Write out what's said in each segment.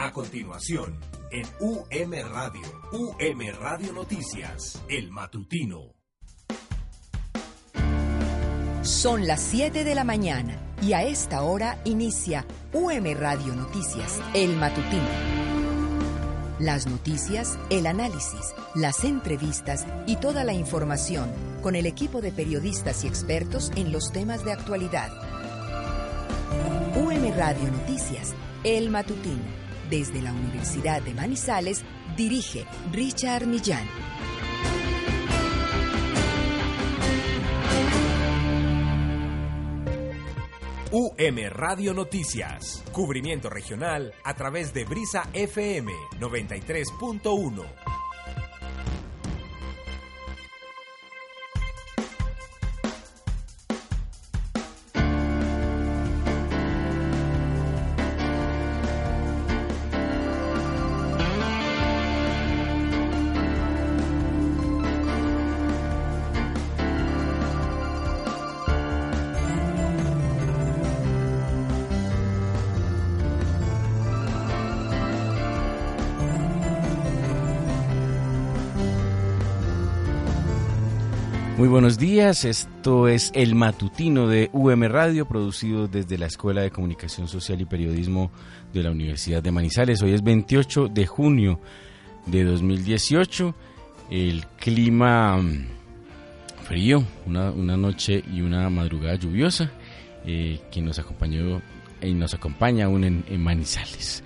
A continuación, en UM Radio, UM Radio Noticias, el matutino. Son las 7 de la mañana y a esta hora inicia UM Radio Noticias, el matutino. Las noticias, el análisis, las entrevistas y toda la información con el equipo de periodistas y expertos en los temas de actualidad. UM Radio Noticias, el matutino desde la Universidad de Manizales, dirige Richard Millán. UM Radio Noticias. Cubrimiento regional a través de Brisa FM 93.1. Muy buenos días, esto es El Matutino de UM Radio, producido desde la Escuela de Comunicación Social y Periodismo de la Universidad de Manizales. Hoy es 28 de junio de 2018, el clima mm, frío, una, noche y una madrugada lluviosa eh, que nos acompañó y nos acompaña aún en, Manizales.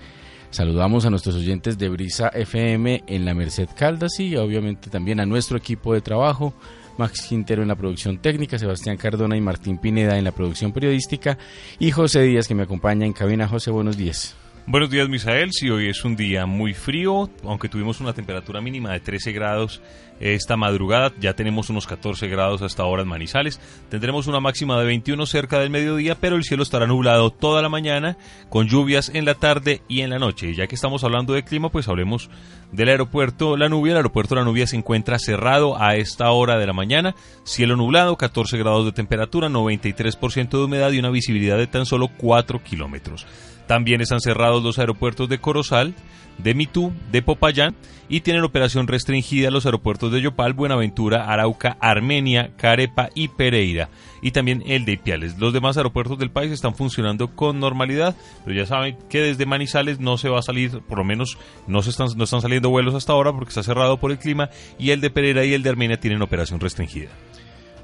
Saludamos a nuestros oyentes de Brisa FM en la Merced Caldas y obviamente también a nuestro equipo de trabajo Max Quintero en la producción técnica, Sebastián Cardona y Martín Pineda en la producción periodística y José Díaz que me acompaña en cabina. José, buenos días. Buenos días, Misael. Sí, hoy es un día muy frío, aunque tuvimos una temperatura mínima de 13 grados esta madrugada. Ya tenemos unos 14 grados hasta ahora en Manizales. Tendremos una máxima de 21 cerca del mediodía, pero el cielo estará nublado toda la mañana, con lluvias en la tarde y en la noche. Ya que estamos hablando de clima, pues hablemos del aeropuerto La Nubia. El aeropuerto La Nubia se encuentra cerrado a esta hora de la mañana. Cielo nublado, 14 grados de temperatura, 93% de humedad y una visibilidad de tan solo 4 kilómetros. También están cerrados los aeropuertos de Corozal, de Mitú, de Popayán y tienen operación restringida los aeropuertos de Yopal, Buenaventura, Arauca, Armenia, Carepa y Pereira y también el de Ipiales. Los demás aeropuertos del país están funcionando con normalidad, pero ya saben que desde Manizales no se va a salir, por lo menos no, se están, no están saliendo vuelos hasta ahora porque está cerrado por el clima y el de Pereira y el de Armenia tienen operación restringida.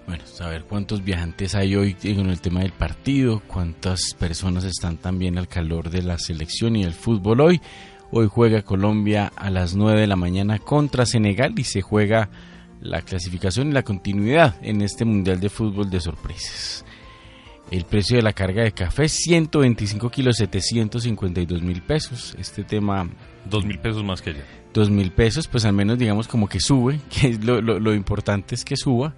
Bueno, saber cuántos viajantes hay hoy en el tema del partido, cuántas personas están también al calor de la selección y el fútbol hoy. Hoy juega Colombia a las 9 de la mañana contra Senegal y se juega la clasificación y la continuidad en este Mundial de Fútbol de sorpresas. El precio de la carga de café, 125 kilos, 752 mil pesos. Este tema... Dos mil pesos más que ayer. Dos mil pesos, pues al menos digamos como que sube, que lo, lo importante es que suba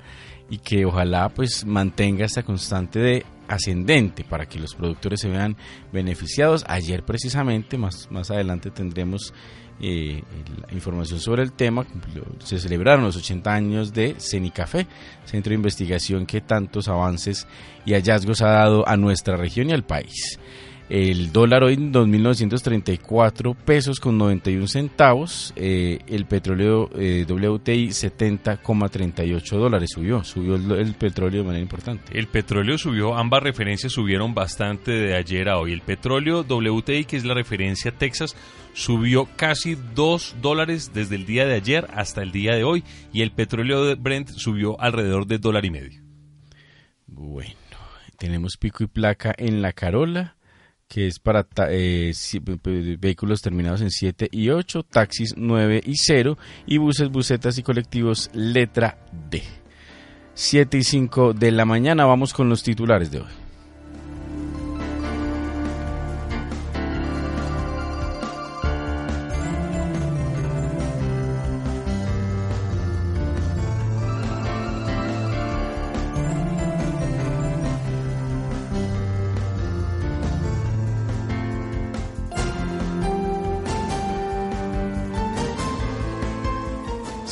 y que ojalá pues mantenga esta constante de ascendente para que los productores se vean beneficiados. Ayer precisamente, más, más adelante tendremos eh, la información sobre el tema. Se celebraron los 80 años de CENICAFé, centro de investigación que tantos avances y hallazgos ha dado a nuestra región y al país. El dólar hoy en 2.934 pesos con 91 centavos. Eh, el petróleo eh, WTI 70,38 dólares subió. Subió el, petróleo de manera importante. El petróleo subió, ambas referencias subieron bastante de ayer a hoy. El petróleo WTI, que es la referencia Texas, subió casi 2 dólares desde el día de ayer hasta el día de hoy. Y el petróleo de Brent subió alrededor de dólar y medio. Bueno, tenemos pico y placa en la Carola que es para eh, vehículos terminados en 7 y 8, taxis 9 y 0 y buses, busetas y colectivos letra D. 7 y 5 de la mañana vamos con los titulares de hoy.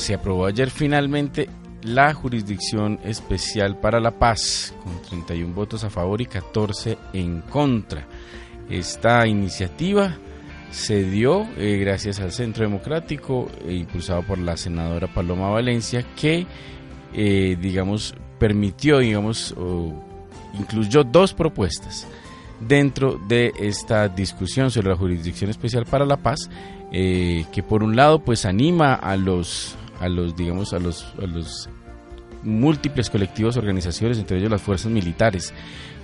Se aprobó ayer finalmente la Jurisdicción Especial para la Paz, con 31 votos a favor y 14 en contra. Esta iniciativa se dio eh, gracias al Centro Democrático, e impulsado por la senadora Paloma Valencia, que, eh, digamos, permitió, digamos, incluyó dos propuestas dentro de esta discusión sobre la Jurisdicción Especial para la Paz, eh, que por un lado, pues anima a los a los, digamos, a los, a los múltiples colectivos, organizaciones, entre ellos las fuerzas militares,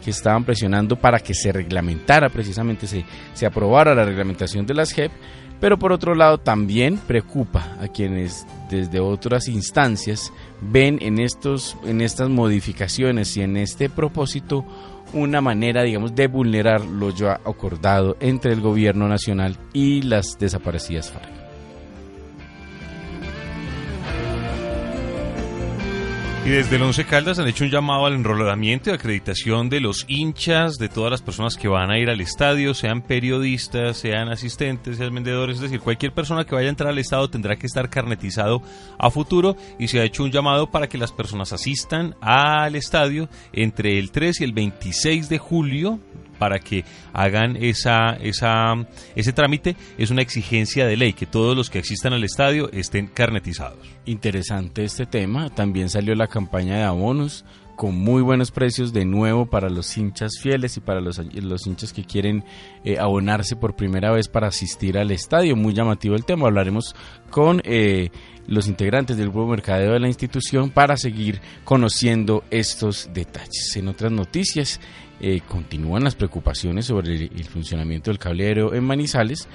que estaban presionando para que se reglamentara precisamente, se, se aprobara la reglamentación de las JEP, pero por otro lado también preocupa a quienes desde otras instancias ven en, estos, en estas modificaciones y en este propósito una manera, digamos, de vulnerar lo ya acordado entre el gobierno nacional y las desaparecidas FARC. Y desde el Once Caldas han hecho un llamado al enrolamiento y acreditación de los hinchas, de todas las personas que van a ir al estadio, sean periodistas, sean asistentes, sean vendedores, es decir, cualquier persona que vaya a entrar al estadio tendrá que estar carnetizado a futuro y se ha hecho un llamado para que las personas asistan al estadio entre el 3 y el 26 de julio para que hagan esa, esa, ese trámite es una exigencia de ley, que todos los que asistan al estadio estén carnetizados. Interesante este tema, también salió la campaña de abonos con muy buenos precios de nuevo para los hinchas fieles y para los, los hinchas que quieren eh, abonarse por primera vez para asistir al estadio. Muy llamativo el tema. Hablaremos con eh, los integrantes del grupo mercadeo de la institución para seguir conociendo estos detalles. En otras noticias, eh, continúan las preocupaciones sobre el, funcionamiento del cablero en Manizales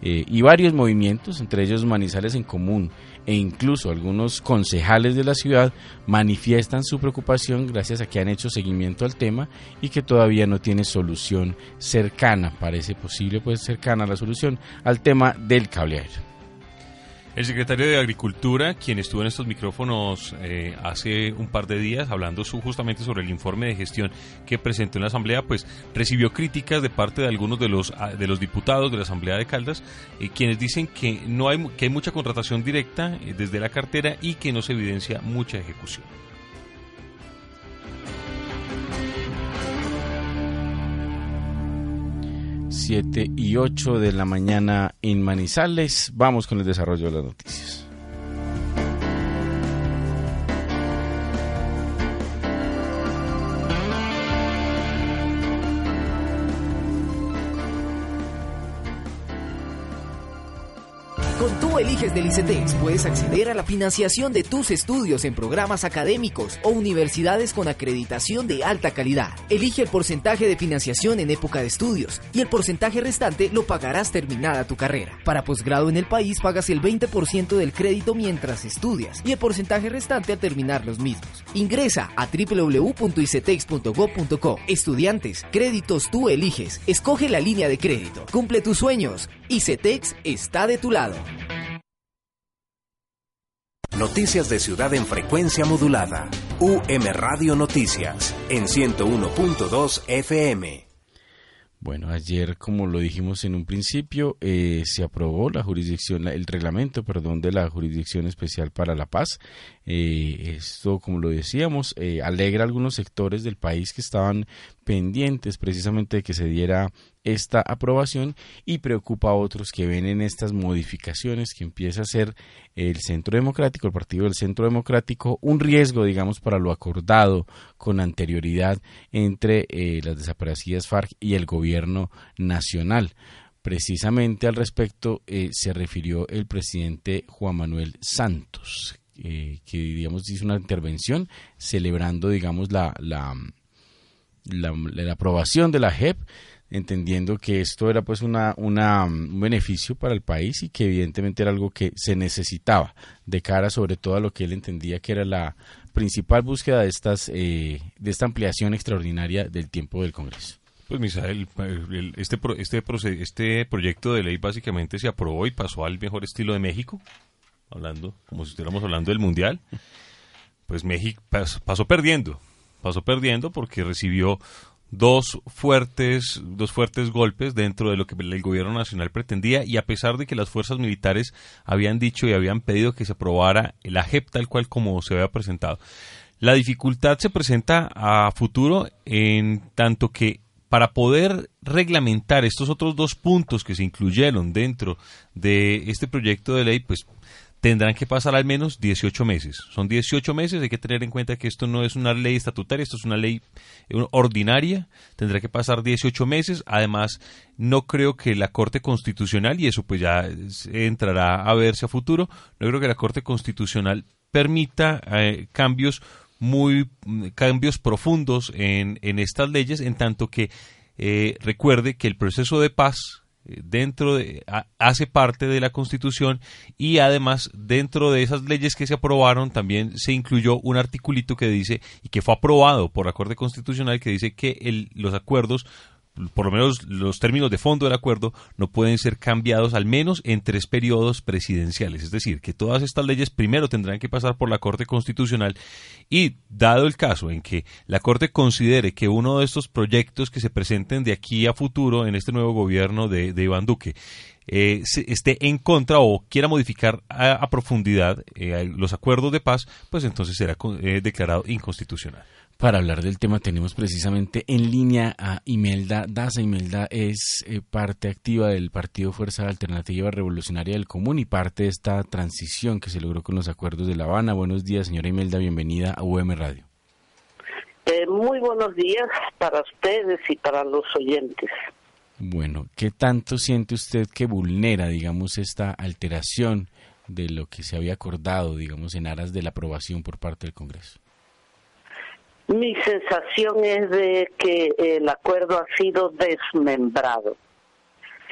eh, y varios movimientos, entre ellos Manizales en Común e incluso algunos concejales de la ciudad manifiestan su preocupación gracias a que han hecho seguimiento al tema y que todavía no tiene solución cercana, parece posible pues cercana la solución al tema del cableado. El secretario de Agricultura, quien estuvo en estos micrófonos eh, hace un par de días hablando justamente sobre el informe de gestión que presentó en la Asamblea, pues recibió críticas de parte de algunos de los, de los diputados de la Asamblea de Caldas, eh, quienes dicen que, no hay, que hay mucha contratación directa eh, desde la cartera y que no se evidencia mucha ejecución. 7 y 8 de la mañana en Manizales. Vamos con el desarrollo de las noticias. Eliges del ICETEX, puedes acceder a la financiación de tus estudios en programas académicos o universidades con acreditación de alta calidad. Elige el porcentaje de financiación en época de estudios y el porcentaje restante lo pagarás terminada tu carrera. Para posgrado en el país pagas el 20% del crédito mientras estudias y el porcentaje restante al terminar los mismos. Ingresa a www.icetex.gov.co. Estudiantes, créditos tú eliges. Escoge la línea de crédito. Cumple tus sueños. ICETEX está de tu lado. Noticias de Ciudad en frecuencia modulada. UM Radio Noticias en 101.2 FM. Bueno, ayer, como lo dijimos en un principio, eh, se aprobó la jurisdicción, el reglamento, perdón, de la Jurisdicción Especial para la Paz. Eh, esto, como lo decíamos, eh, alegra a algunos sectores del país que estaban pendientes precisamente de que se diera esta aprobación y preocupa a otros que ven en estas modificaciones que empieza a ser el Centro Democrático, el Partido del Centro Democrático, un riesgo, digamos, para lo acordado con anterioridad entre eh, las desaparecidas FARC y el gobierno nacional. Precisamente al respecto eh, se refirió el presidente Juan Manuel Santos, eh, que digamos hizo una intervención celebrando, digamos, la, la la, aprobación de la JEP, entendiendo que esto era pues una, una, un beneficio para el país y que evidentemente era algo que se necesitaba de cara sobre todo a lo que él entendía que era la principal búsqueda de estas eh, de esta ampliación extraordinaria del tiempo del Congreso. Pues Misael, este, este, este proyecto de ley básicamente se aprobó y pasó al mejor estilo de México, hablando como si estuviéramos hablando del Mundial. Pues México pasó perdiendo, pasó perdiendo porque recibió dos fuertes, dos fuertes golpes dentro de lo que el gobierno nacional pretendía y a pesar de que las fuerzas militares habían dicho y habían pedido que se aprobara la JEP tal cual como se había presentado. La dificultad se presenta a futuro en tanto que para poder reglamentar estos otros dos puntos que se incluyeron dentro de este proyecto de ley, pues tendrán que pasar al menos 18 meses. Son 18 meses, hay que tener en cuenta que esto no es una ley estatutaria, esto es una ley ordinaria, tendrá que pasar 18 meses. Además, no creo que la Corte Constitucional, y eso pues ya entrará a verse a futuro, no creo que la Corte Constitucional permita eh, cambios muy cambios profundos en, en estas leyes, en tanto que eh, recuerde que el proceso de paz dentro de, hace parte de la Constitución y además dentro de esas leyes que se aprobaron también se incluyó un articulito que dice y que fue aprobado por la Corte Constitucional que dice que el, los acuerdos por lo menos los términos de fondo del acuerdo no pueden ser cambiados al menos en tres periodos presidenciales. Es decir, que todas estas leyes primero tendrán que pasar por la Corte Constitucional y, dado el caso en que la Corte considere que uno de estos proyectos que se presenten de aquí a futuro en este nuevo gobierno de, Iván Duque eh, esté en contra o quiera modificar a, profundidad eh, los acuerdos de paz, pues entonces será eh, declarado inconstitucional. Para hablar del tema tenemos precisamente en línea a Imelda Daza. Imelda es eh, parte activa del Partido Fuerza Alternativa Revolucionaria del Común y parte de esta transición que se logró con los acuerdos de La Habana. Buenos días, señora Imelda, bienvenida a UM Radio. Eh, muy buenos días para ustedes y para los oyentes. Bueno, ¿qué tanto siente usted que vulnera, digamos, esta alteración de lo que se había acordado, digamos, en aras de la aprobación por parte del Congreso? Mi sensación es de que el acuerdo ha sido desmembrado.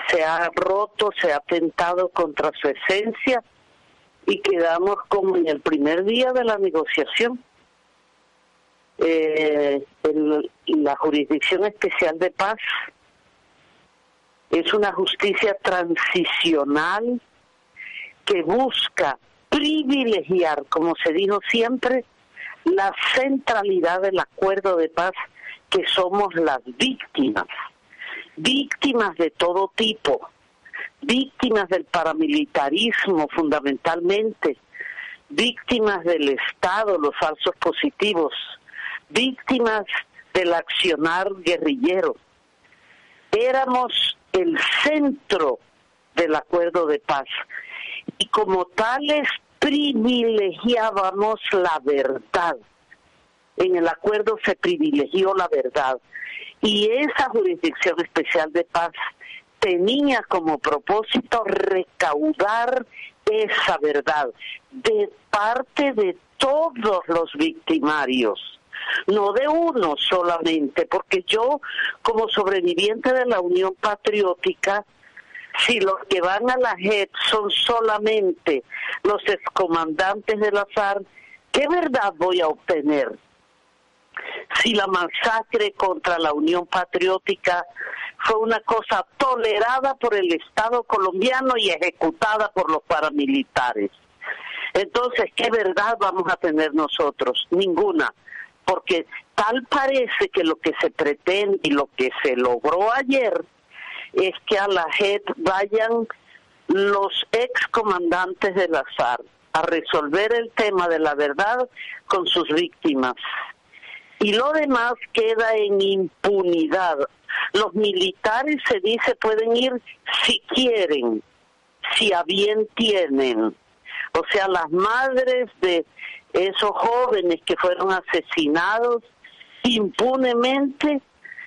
Se ha roto, se ha atentado contra su esencia y quedamos como en el primer día de la negociación. Eh, la jurisdicción especial de paz es una justicia transicional que busca privilegiar, como se dijo siempre, la centralidad del acuerdo de paz que somos las víctimas, víctimas de todo tipo, víctimas del paramilitarismo fundamentalmente, víctimas del Estado, los falsos positivos, víctimas del accionar guerrillero. Éramos el centro del acuerdo de paz y como tales privilegiábamos la verdad. En el acuerdo se privilegió la verdad. Y esa jurisdicción especial de paz tenía como propósito recaudar esa verdad de parte de todos los victimarios, no de uno solamente, porque yo como sobreviviente de la Unión Patriótica si los que van a la JEP son solamente los excomandantes del azar, ¿qué verdad voy a obtener? Si la masacre contra la Unión Patriótica fue una cosa tolerada por el Estado colombiano y ejecutada por los paramilitares. Entonces, ¿qué verdad vamos a tener nosotros? Ninguna, porque tal parece que lo que se pretende y lo que se logró ayer es que a la JEP vayan los ex comandantes del azar a resolver el tema de la verdad con sus víctimas. Y lo demás queda en impunidad. Los militares, se dice, pueden ir si quieren, si a bien tienen. O sea, las madres de esos jóvenes que fueron asesinados impunemente,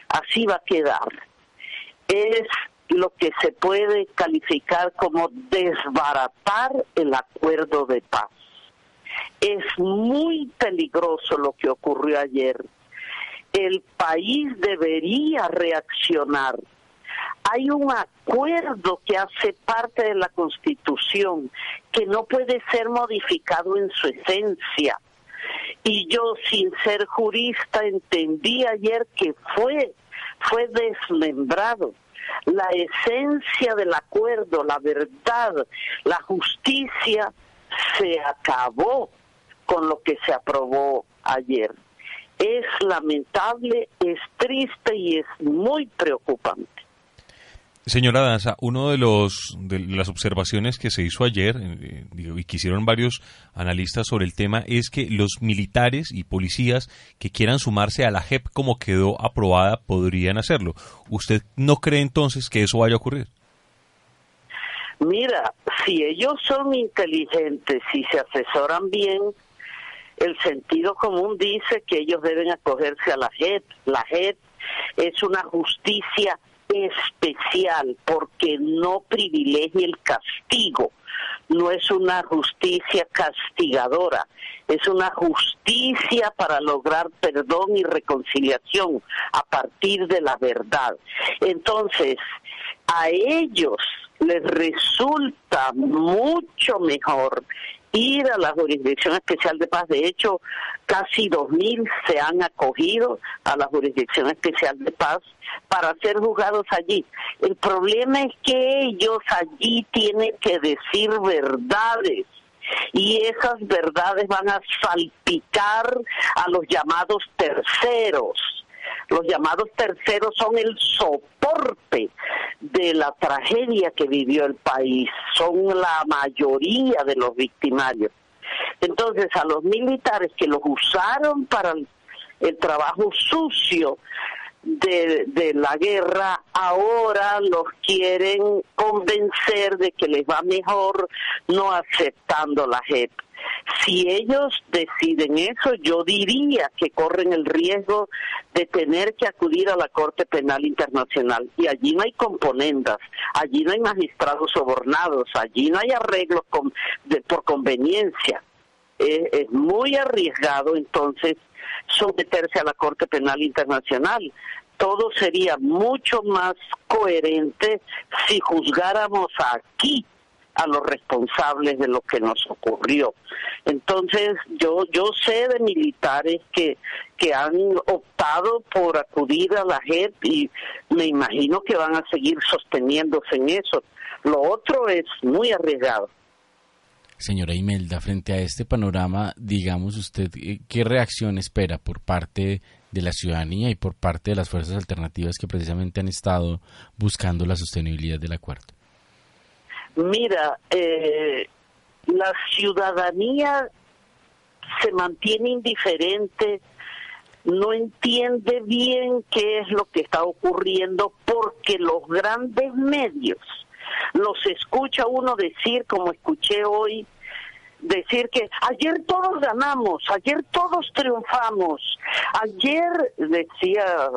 así va a quedar es lo que se puede calificar como desbaratar el acuerdo de paz. Es muy peligroso lo que ocurrió ayer. El país debería reaccionar. Hay un acuerdo que hace parte de la Constitución que no puede ser modificado en su esencia. Y yo, sin ser jurista, entendí ayer que fue fue desmembrado. La esencia del acuerdo, la verdad, la justicia se acabó con lo que se aprobó ayer. es lamentable, es triste y es muy preocupante. Señora Danza, uno de los de las observaciones que se hizo ayer eh, y que hicieron varios analistas sobre el tema es que los militares y policías que quieran sumarse a la JEP como quedó aprobada podrían hacerlo. ¿Usted no cree entonces que eso vaya a ocurrir? Mira, si ellos son inteligentes y se asesoran bien, el sentido común dice que ellos deben acogerse a la JEP. La JEP es una justicia especial porque no privilegia el castigo, no es una justicia castigadora, es una justicia para lograr perdón y reconciliación a partir de la verdad. Entonces, a ellos les resulta mucho mejor ir a la Jurisdicción Especial de Paz. De hecho, casi 2.000 se han acogido a la Jurisdicción Especial de Paz para ser juzgados allí. El problema es que ellos allí tienen que decir verdades y esas verdades van a salpicar a los llamados terceros los llamados terceros son el soporte de la tragedia que vivió el país, son la mayoría de los victimarios. Entonces, a los militares que los usaron para el, trabajo sucio de, la guerra, ahora los quieren convencer de que les va mejor no aceptando la JEP. Si ellos deciden eso, yo diría que corren el riesgo de tener que acudir a la Corte Penal Internacional. Y allí no hay componendas, allí no hay magistrados sobornados, allí no hay arreglos por conveniencia. es muy arriesgado entonces someterse a la Corte Penal Internacional todo sería mucho más coherente si juzgáramos aquí a los responsables de lo que nos ocurrió. Entonces, yo yo sé de militares que que han optado por acudir a la JEP y me imagino que van a seguir sosteniéndose en eso. Lo otro es muy arriesgado. Señora Imelda, frente a este panorama, digamos usted, eh, ¿qué reacción espera por parte de la ciudadanía y por parte de las fuerzas alternativas que precisamente han estado buscando la sostenibilidad del acuerdo? Mira, eh, la ciudadanía se mantiene indiferente, no entiende bien qué es lo que está ocurriendo porque los grandes medios los escucha uno decir, como escuché hoy, decir que ayer todos ganamos, ayer todos triunfamos, ayer decía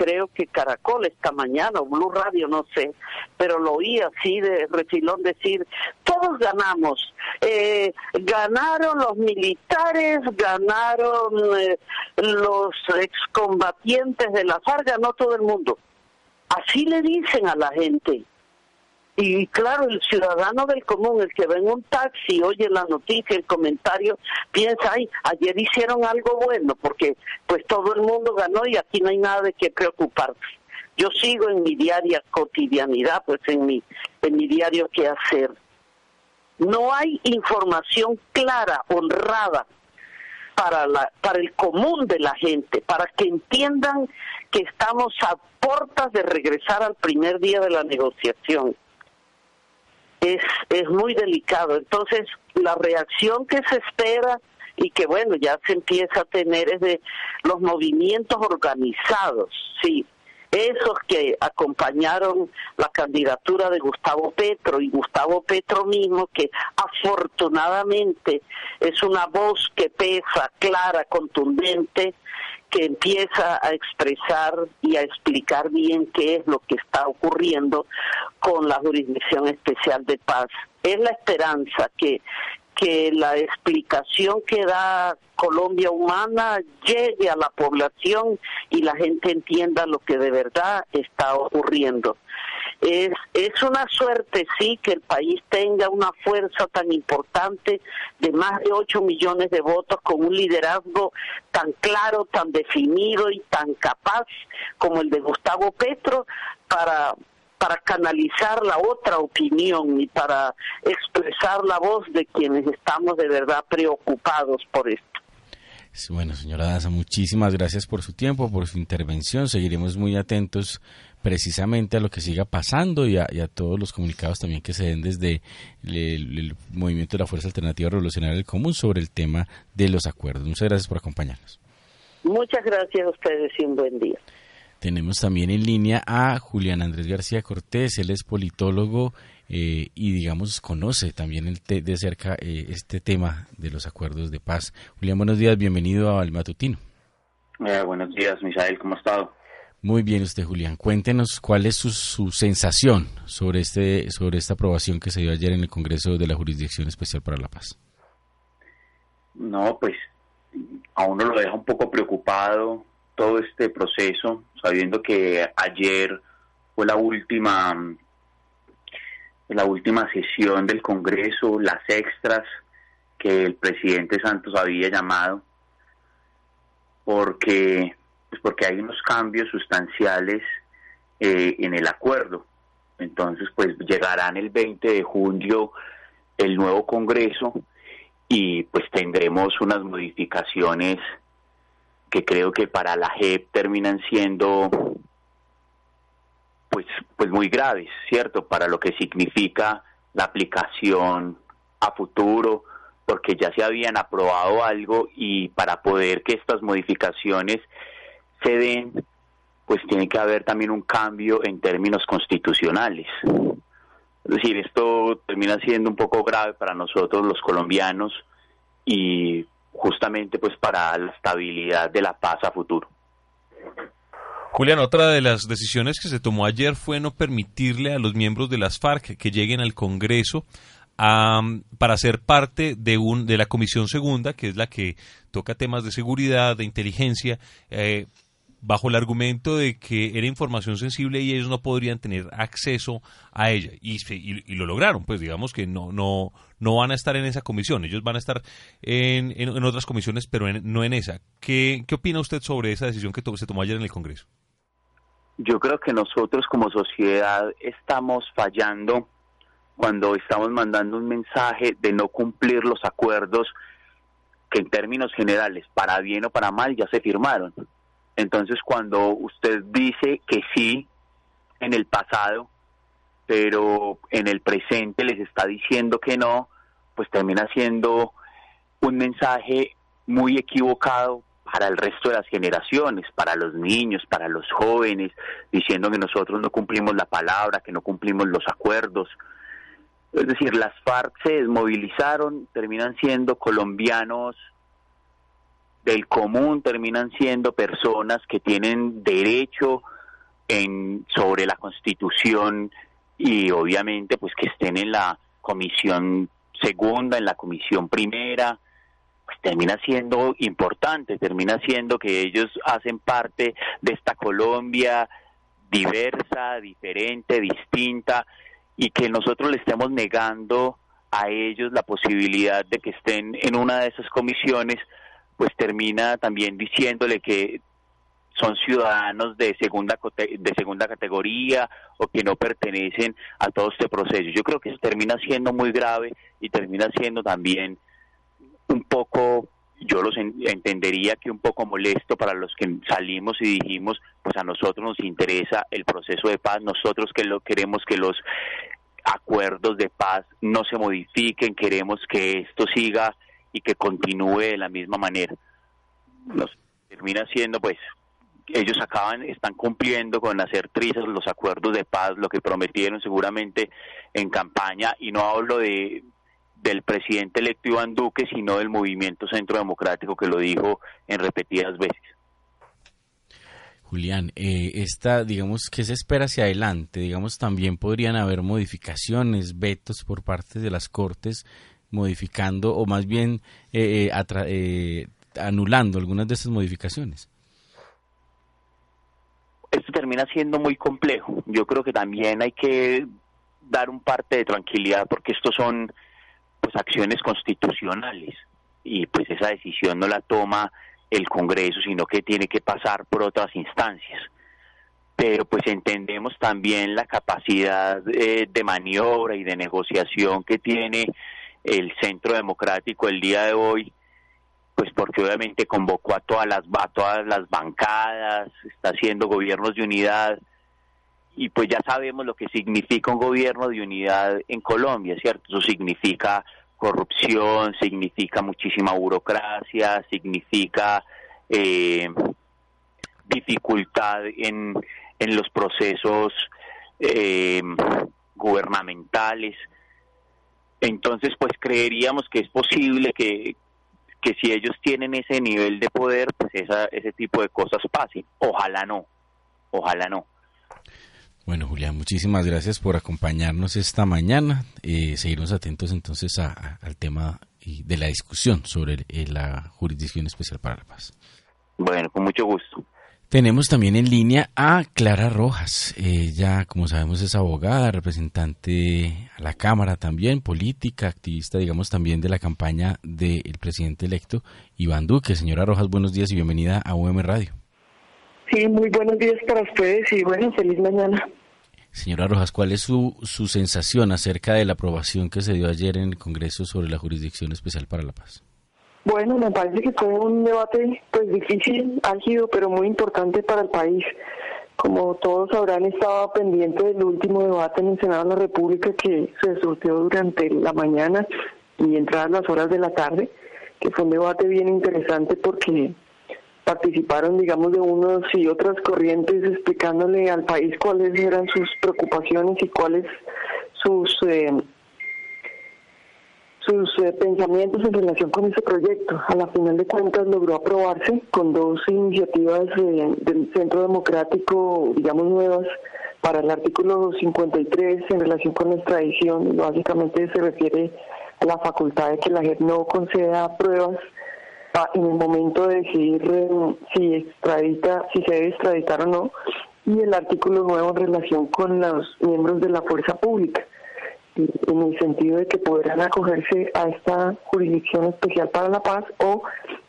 creo que Caracol esta mañana o Blue Radio, no sé, pero lo oí así de refilón decir, todos ganamos, eh, ganaron los militares, ganaron eh, los excombatientes de la FARC, ganó todo el mundo. Así le dicen a la gente. Y claro, el ciudadano del común, el que ve en un taxi, oye la noticia, el comentario, piensa, ay, ayer hicieron algo bueno, porque pues todo el mundo ganó y aquí no hay nada de qué preocuparse. Yo sigo en mi diaria cotidianidad, pues en mi, en mi diario qué hacer. No hay información clara, honrada, para, la, para el común de la gente, para que entiendan que estamos a puertas de regresar al primer día de la negociación es, es muy delicado. Entonces, la reacción que se espera y que bueno, ya se empieza a tener es de los movimientos organizados, sí, esos que acompañaron la candidatura de Gustavo Petro y Gustavo Petro mismo, que afortunadamente es una voz que pesa, clara, contundente, que empieza a expresar y a explicar bien qué es lo que está ocurriendo con la Jurisdicción Especial de Paz. Es la esperanza que, que la explicación que da Colombia Humana llegue a la población y la gente entienda lo que de verdad está ocurriendo. Es, es una suerte, sí, que el país tenga una fuerza tan importante de más de 8 millones de votos con un liderazgo tan claro, tan definido y tan capaz como el de Gustavo Petro para para canalizar la otra opinión y para expresar la voz de quienes estamos de verdad preocupados por esto. Bueno, señora Daza, muchísimas gracias por su tiempo, por su intervención. Seguiremos muy atentos precisamente a lo que siga pasando y a, todos los comunicados también que se den desde el, movimiento de la Fuerza Alternativa Revolucionaria del Común sobre el tema de los acuerdos. Muchas gracias por acompañarnos. Muchas gracias a ustedes y un buen día. Tenemos también en línea a Julián Andrés García Cortés, él es politólogo eh, y digamos conoce también el de cerca eh, este tema de los acuerdos de paz. Julián, buenos días, bienvenido al Matutino. Eh, buenos días, Misael, ¿cómo ha estado? Muy bien usted, Julián. Cuéntenos cuál es su, su, sensación sobre, este, sobre esta aprobación que se dio ayer en el Congreso de la Jurisdicción Especial para la Paz. No, pues a uno lo deja un poco preocupado todo este proceso, sabiendo que ayer fue la última la última sesión del Congreso, las extras que el presidente Santos había llamado, porque pues porque hay unos cambios sustanciales eh, en el acuerdo. Entonces, pues llegarán el 20 de julio el nuevo Congreso y pues tendremos unas modificaciones que creo que para la JEP terminan siendo pues, pues muy graves, ¿cierto? Para lo que significa la aplicación a futuro, porque ya se habían aprobado algo y para poder que estas modificaciones se den, pues tiene que haber también un cambio en términos constitucionales. Es decir, esto termina siendo un poco grave para nosotros los colombianos y justamente pues para la estabilidad de la paz a futuro. Julián, otra de las decisiones que se tomó ayer fue no permitirle a los miembros de las FARC que lleguen al Congreso para ser parte de, un, de la Comisión Segunda, que es la que toca temas de seguridad, de inteligencia, eh, bajo el argumento de que era información sensible y ellos no podrían tener acceso a ella. Y, y, lo lograron, pues digamos que no, no, no van a estar en esa comisión, ellos van a estar en, en, otras comisiones, pero no en esa. ¿Qué, ¿Qué opina usted sobre esa decisión que se tomó ayer en el Congreso? Yo creo que nosotros como sociedad estamos fallando cuando estamos mandando un mensaje de no cumplir los acuerdos que en términos generales, para bien o para mal, ya se firmaron. Entonces, cuando usted dice que sí en el pasado, pero en el presente les está diciendo que no, pues termina siendo un mensaje muy equivocado para el resto de las generaciones, para los niños, para los jóvenes, diciendo que nosotros no cumplimos la palabra, que no cumplimos los acuerdos. Es decir, las FARC se desmovilizaron, terminan siendo colombianos del común terminan siendo personas que tienen derecho en sobre la Constitución y obviamente pues que estén en la comisión segunda, en la comisión primera, pues termina siendo importante, termina siendo que ellos hacen parte de esta Colombia diversa, diferente, distinta y que nosotros le estemos negando a ellos la posibilidad de que estén en una de esas comisiones pues termina también diciéndole que son ciudadanos de segunda de segunda categoría o que no pertenecen a todo este proceso. Yo creo que eso termina siendo muy grave y termina siendo también un poco yo los entendería que un poco molesto para los que salimos y dijimos, pues a nosotros nos interesa el proceso de paz, nosotros que lo queremos que los acuerdos de paz no se modifiquen, queremos que esto siga y que continúe de la misma manera. Termina siendo, pues, ellos acaban, están cumpliendo con hacer trizas los acuerdos de paz, lo que prometieron seguramente en campaña, y no hablo de del presidente electo Iván Duque, sino del movimiento centro democrático que lo dijo en repetidas veces. Julián, eh, esta, digamos, ¿qué se espera hacia adelante? Digamos, también podrían haber modificaciones, vetos por parte de las Cortes modificando o más bien eh, eh, eh, anulando algunas de esas modificaciones? Esto termina siendo muy complejo. Yo creo que también hay que dar un parte de tranquilidad porque estos son pues acciones constitucionales y pues esa decisión no la toma el Congreso, sino que tiene que pasar por otras instancias. Pero pues entendemos también la capacidad de maniobra y de negociación que tiene el centro democrático el día de hoy, pues porque obviamente convocó a todas las a todas las bancadas, está haciendo gobiernos de unidad y pues ya sabemos lo que significa un gobierno de unidad en Colombia, ¿cierto? Eso significa corrupción, significa muchísima burocracia, significa eh, dificultad en, en los procesos eh, gubernamentales. Entonces, pues creeríamos que es posible que, que si ellos tienen ese nivel de poder, pues esa, ese tipo de cosas pasen. Ojalá no, ojalá no. Bueno, Julián, muchísimas gracias por acompañarnos esta mañana. Eh, seguirnos atentos entonces al tema de la discusión sobre eh, la Jurisdicción Especial para la Paz. Bueno, con mucho gusto. Tenemos también en línea a Clara Rojas. Ella, como sabemos, es abogada, representante a la Cámara también, política, activista, digamos, también de la campaña del presidente electo Iván Duque. Señora Rojas, buenos días y bienvenida a UM Radio. Sí, muy buenos días para ustedes y bueno, feliz mañana. Señora Rojas, ¿cuál es su, su sensación acerca de la aprobación que se dio ayer en el Congreso sobre la Jurisdicción Especial para la Paz? Bueno, me parece que fue un debate pues difícil, álgido, pero muy importante para el país. Como todos sabrán, estaba pendiente del último debate en el Senado de la República que se surtió durante la mañana y entradas las horas de la tarde, que fue un debate bien interesante porque participaron, digamos, de unos y otras corrientes explicándole al país cuáles eran sus preocupaciones y cuáles sus eh, sus eh, pensamientos en relación con ese proyecto. A la final de cuentas logró aprobarse con dos iniciativas del Centro Democrático, digamos, nuevas para el artículo 53 en relación con la extradición. Básicamente se refiere a la facultad de que la JEP no conceda pruebas en el momento de decidir eh, si extradita, si se debe extraditar o no, y el artículo nuevo en relación con los miembros de la fuerza pública, en el sentido de que podrán acogerse a esta jurisdicción especial para la paz o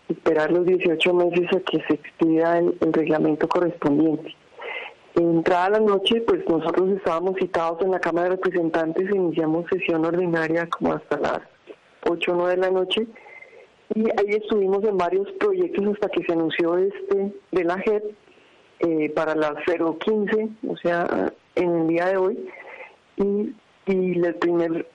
esperar los 18 meses a que se expida el, reglamento correspondiente. Entrada la noche, pues nosotros estábamos citados en la Cámara de Representantes, iniciamos sesión ordinaria como hasta las 8 o 9 de la noche y ahí estuvimos en varios proyectos hasta que se anunció este de la JEP eh, para la 015, o sea, en el día de hoy. Y, y el primer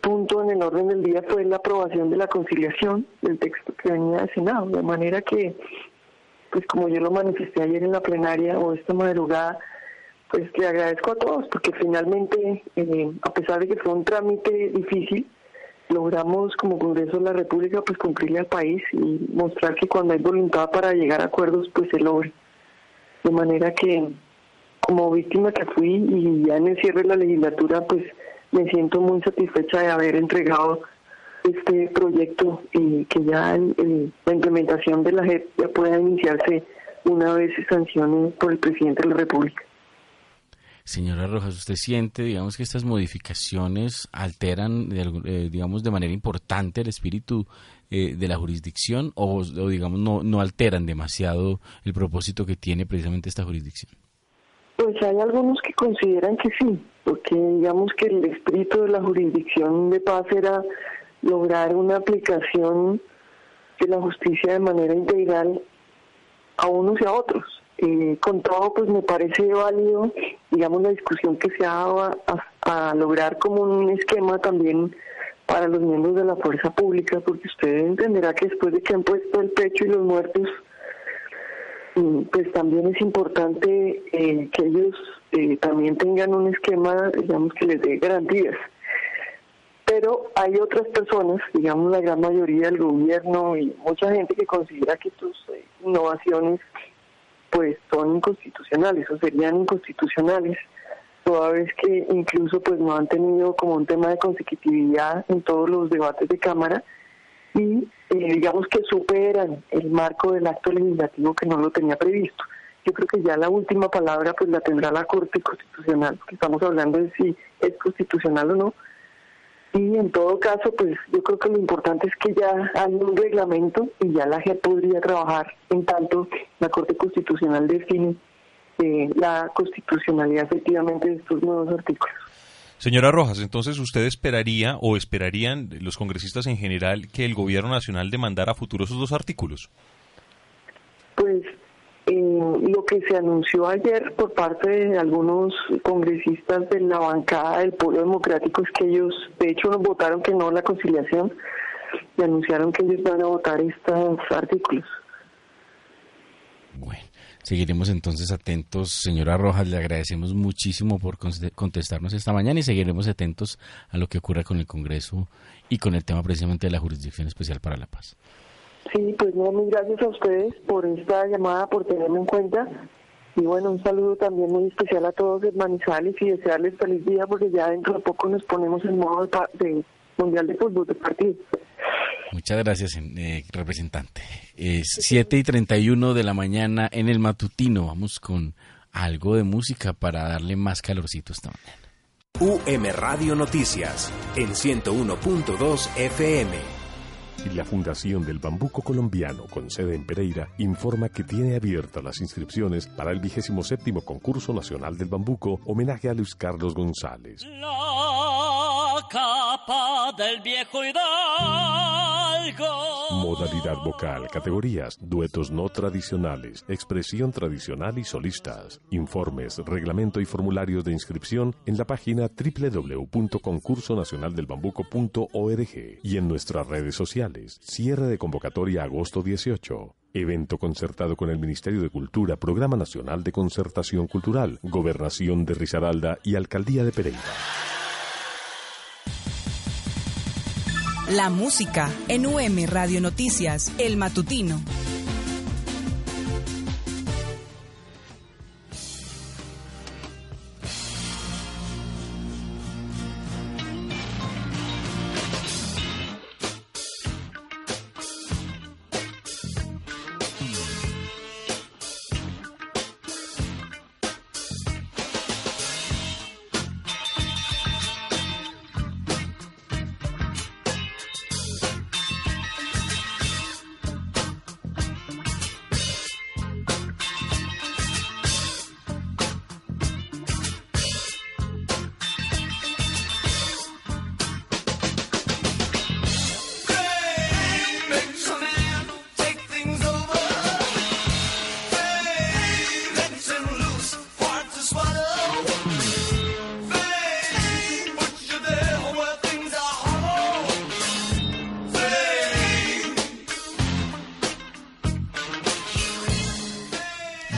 punto en el orden del día fue la aprobación de la conciliación del texto que venía del Senado, de manera que, pues como yo lo manifesté ayer en la plenaria o esta madrugada, pues le agradezco a todos, porque finalmente, eh, a pesar de que fue un trámite difícil, logramos como Congreso de la República pues cumplirle al país y mostrar que cuando hay voluntad para llegar a acuerdos pues se logra. De manera que como víctima que fui y ya en el cierre de la legislatura pues me siento muy satisfecha de haber entregado este proyecto y que ya la implementación de la JEP ya pueda iniciarse una vez se sancione por el presidente de la República. Señora Rojas, ¿usted siente, digamos, que estas modificaciones alteran, eh, digamos, de manera importante el espíritu eh, de la jurisdicción o, digamos, no, no alteran demasiado el propósito que tiene precisamente esta jurisdicción? Pues hay algunos que consideran que sí, porque digamos que el espíritu de la jurisdicción de paz era lograr una aplicación de la justicia de manera integral a unos y a otros. Eh, con todo, pues me parece válido, digamos, la discusión que se ha dado a, lograr como un esquema también para los miembros de la fuerza pública, porque usted entenderá que después de que han puesto el pecho y los muertos, pues también es importante eh, que ellos eh, también tengan un esquema, digamos, que les dé garantías. Pero hay otras personas, digamos la gran mayoría del gobierno y mucha gente que considera que estas innovaciones pues son inconstitucionales o serían inconstitucionales toda vez que incluso pues no han tenido como un tema de consecutividad en todos los debates de cámara y eh, digamos que superan el marco del acto legislativo que no lo tenía previsto. Yo creo que ya la última palabra pues la tendrá la Corte Constitucional, porque estamos hablando de si es constitucional o no, y en todo caso, pues yo creo que lo importante es que ya hay un reglamento y ya la JEP podría trabajar en tanto la Corte Constitucional define eh, la constitucionalidad efectivamente de estos nuevos artículos. Señora Rojas, entonces usted esperaría o esperarían los congresistas en general que el gobierno nacional demandara a futuro esos dos artículos. Pues eh, lo que se anunció ayer por parte de algunos congresistas de la bancada del Pueblo Democrático es que ellos, de hecho, votaron que no la conciliación y anunciaron que ellos van a votar estos artículos. Bueno. Seguiremos entonces atentos, señora Rojas, le agradecemos muchísimo por contestarnos esta mañana y seguiremos atentos a lo que ocurra con el Congreso y con el tema precisamente de la Jurisdicción Especial para la Paz. Sí, pues no, muy gracias a ustedes por esta llamada, por tenerme en cuenta. Y bueno, un saludo también muy especial a todos de Manizales y desearles feliz día porque ya dentro de poco nos ponemos en modo de, Mundial de Fútbol de partido. Muchas gracias, eh, representante. Es 7 y 31 de la mañana en el matutino. Vamos con algo de música para darle más calorcito esta mañana. UM Radio Noticias en 101.2 FM. Y la Fundación del Bambuco Colombiano, con sede en Pereira, informa que tiene abiertas las inscripciones para el 27 Concurso Nacional del Bambuco, homenaje a Luis Carlos González. La capa del viejo Modalidad vocal, categorías, duetos no tradicionales, expresión tradicional y solistas. Informes, reglamento y formularios de inscripción en la página www.concursonacionaldelbambuco.org y en nuestras redes sociales. Cierre de convocatoria agosto 18. Evento concertado con el Ministerio de Cultura, Programa Nacional de Concertación Cultural, Gobernación de Risaralda y Alcaldía de Pereira. La música en UM Radio Noticias, El Matutino.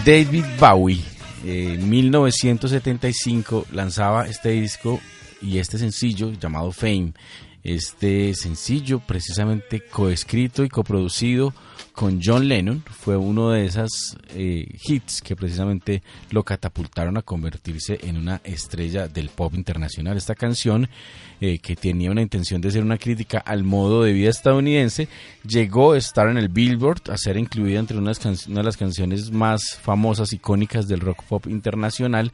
David Bowie, en 1975, lanzaba este disco y este sencillo llamado Fame. Este sencillo, precisamente coescrito y coproducido con John Lennon, fue uno de esas eh, hits que precisamente lo catapultaron a convertirse en una estrella del pop internacional. Esta canción, eh, que tenía una intención de ser una crítica al modo de vida estadounidense, llegó a estar en el Billboard, a ser incluida entre una de las canciones más famosas, icónicas del rock pop internacional.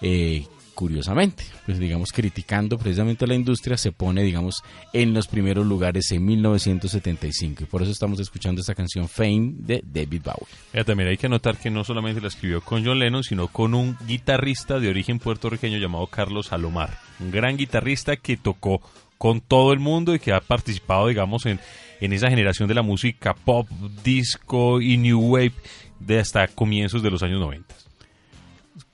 Eh, curiosamente, pues digamos criticando precisamente a la industria, se pone digamos en los primeros lugares en 1975 y por eso estamos escuchando esta canción Fame de David Bowie. también hay que notar que no solamente la escribió con John Lennon, sino con un guitarrista de origen puertorriqueño llamado Carlos Salomar, un gran guitarrista que tocó con todo el mundo y que ha participado digamos en, en esa generación de la música pop, disco y new wave de hasta comienzos de los años 90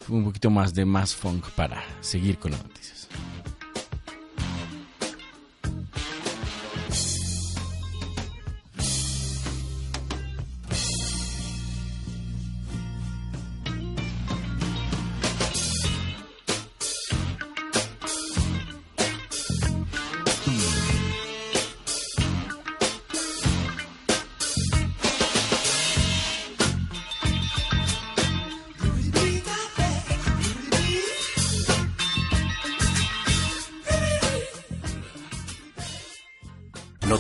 un poquito más de más funk para seguir con la noticia.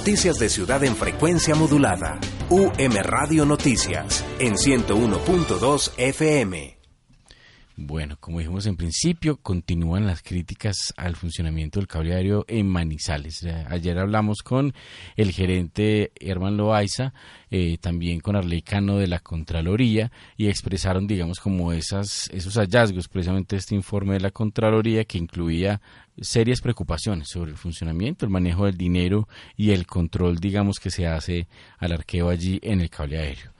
Noticias de Ciudad en frecuencia modulada. UM Radio Noticias en 101.2 FM. Bueno, como dijimos en principio, continúan las críticas al funcionamiento del cable aéreo en Manizales. Ayer hablamos con el gerente Herman Loaiza, eh, también con Arleicano de la Contraloría, y expresaron, digamos, como esas, esos hallazgos, precisamente este informe de la Contraloría que incluía serias preocupaciones sobre el funcionamiento, el manejo del dinero y el control, digamos, que se hace al arqueo allí en el cable aéreo.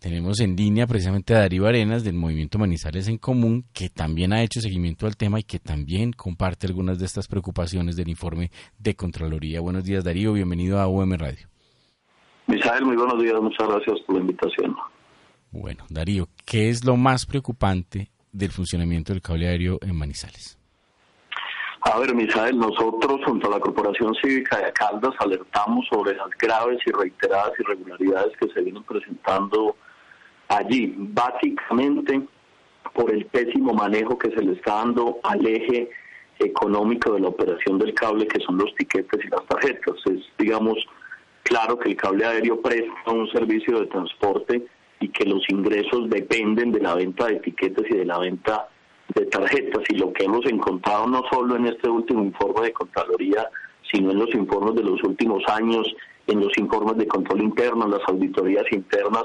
Tenemos en línea precisamente a Darío Arenas del Movimiento Manizales en Común, que también ha hecho seguimiento al tema y que también comparte algunas de estas preocupaciones del informe de Contraloría. Buenos días, Darío. Bienvenido a UM Radio. Misael, muy buenos días. Muchas gracias por la invitación. Bueno, Darío, ¿qué es lo más preocupante del funcionamiento del cable aéreo en Manizales? A ver, Misael, nosotros junto a la Corporación Cívica de Caldas alertamos sobre las graves y reiteradas irregularidades que se vienen presentando allí, básicamente por el pésimo manejo que se le está dando al eje económico de la operación del cable, que son los tiquetes y las tarjetas. Es, digamos, claro que el cable aéreo presta un servicio de transporte y que los ingresos dependen de la venta de etiquetas y de la venta de tarjetas. Y lo que hemos encontrado no solo en este último informe de Contraloría, sino en los informes de los últimos años, en los informes de control interno, en las auditorías internas,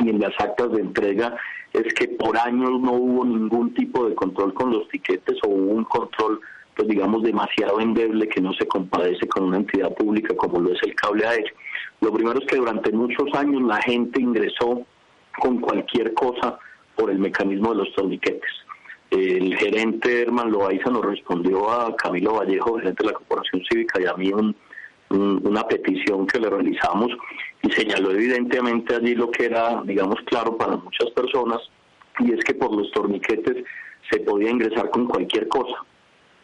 y en las actas de entrega es que por años no hubo ningún tipo de control con los tiquetes o hubo un control pues digamos demasiado endeble que no se compadece con una entidad pública como lo es el cable aéreo. Lo primero es que durante muchos años la gente ingresó con cualquier cosa por el mecanismo de los torniquetes. El gerente Herman Loaiza nos respondió a Camilo Vallejo, gerente de la Corporación Cívica, y a mí una petición que le realizamos y señaló evidentemente allí lo que era, digamos, claro para muchas personas, y es que por los torniquetes se podía ingresar con cualquier cosa,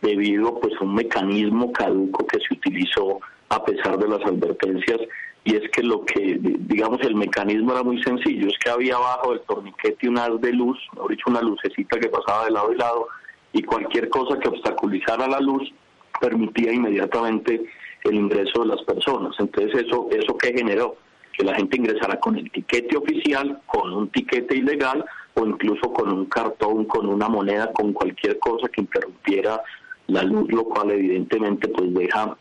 debido pues a un mecanismo caduco que se utilizó a pesar de las advertencias, y es que lo que, digamos, el mecanismo era muy sencillo, es que había abajo del torniquete un haz de luz, mejor dicho, una lucecita que pasaba de lado y lado, y cualquier cosa que obstaculizara la luz permitía inmediatamente el ingreso de las personas. Entonces, ¿eso, eso qué generó? Que la gente ingresara con el tiquete oficial, con un tiquete ilegal o incluso con un cartón, con una moneda, con cualquier cosa que interrumpiera la luz, lo cual evidentemente pues deja,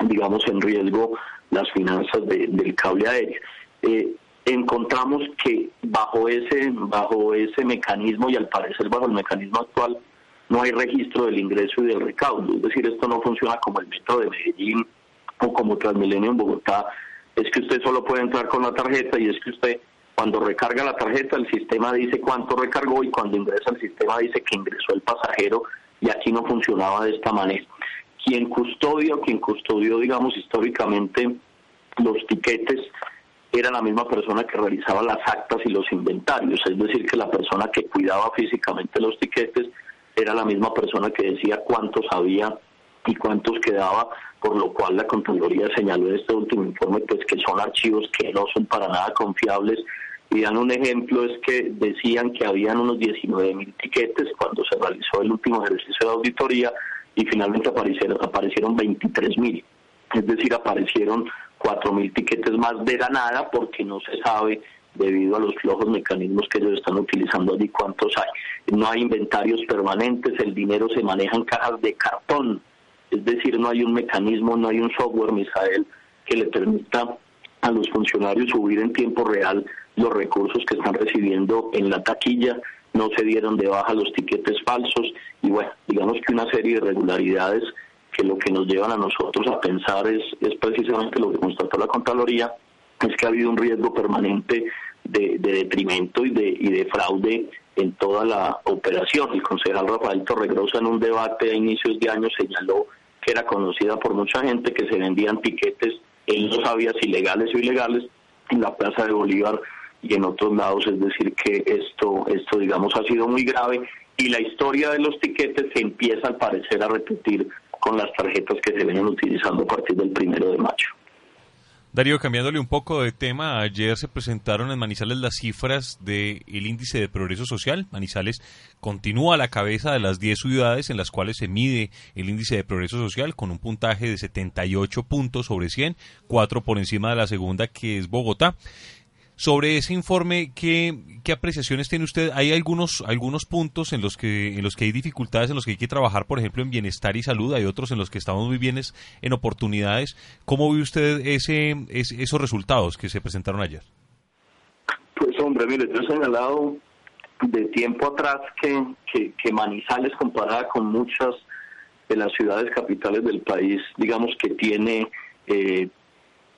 digamos, en riesgo las finanzas del cable aéreo. Eh, encontramos que bajo ese, bajo ese mecanismo y al parecer bajo el mecanismo actual no hay registro del ingreso y del recaudo, es decir, esto no funciona como el metro de Medellín o como Transmilenio en Bogotá, es que usted solo puede entrar con la tarjeta y es que usted cuando recarga la tarjeta el sistema dice cuánto recargó y cuando ingresa el sistema dice que ingresó el pasajero y aquí no funcionaba de esta manera. Quien custodia o quien custodió, digamos, históricamente los tiquetes era la misma persona que realizaba las actas y los inventarios, es decir, que la persona que cuidaba físicamente los tiquetes era la misma persona que decía cuántos había y cuántos quedaba por lo cual la Contraloría señaló en este último informe pues que son archivos que no son para nada confiables. Y dan un ejemplo es que decían que habían unos 19 mil tiquetes cuando se realizó el último ejercicio de auditoría y finalmente aparecieron, aparecieron 23 mil, es decir, aparecieron 4 mil tiquetes más de la nada porque no se sabe debido a los flojos mecanismos que ellos están utilizando allí cuántos hay. No hay inventarios permanentes, el dinero se maneja en cajas de cartón, es decir, no hay un mecanismo, no hay un software, Misael, que le permita a los funcionarios subir en tiempo real los recursos que están recibiendo en la taquilla, no se dieron de baja los tiquetes falsos y bueno, digamos que una serie de irregularidades que lo que nos llevan a nosotros a pensar es, es precisamente lo que constató la Contraloría, es que ha habido un riesgo permanente de, detrimento y de, y de fraude en toda la operación. El concejal Rafael Torregrosa en un debate a inicios de año señaló que era conocida por mucha gente, que se vendían tiquetes, él no sabía si legales o ilegales, en la Plaza de Bolívar y en otros lados, es decir, que esto, esto digamos, ha sido muy grave y la historia de los tiquetes se empieza al parecer a repetir con las tarjetas que se vienen utilizando a partir del primero de mayo. Darío, cambiándole un poco de tema, ayer se presentaron en Manizales las cifras del índice de progreso social. Manizales continúa a la cabeza de las 10 ciudades en las cuales se mide el índice de progreso social con un puntaje de 78 puntos sobre 100, 4 por encima de la segunda que es Bogotá. Sobre ese informe, ¿qué, qué apreciaciones tiene usted? Hay algunos, algunos puntos en los, que, en los que hay dificultades, en los que hay que trabajar, por ejemplo, en bienestar y salud, hay otros en los que estamos muy bien en oportunidades. ¿Cómo ve usted ese, esos resultados que se presentaron ayer? Pues hombre, mire, yo he señalado de tiempo atrás que, que, Manizales comparada con muchas de las ciudades capitales del país, digamos que tiene eh,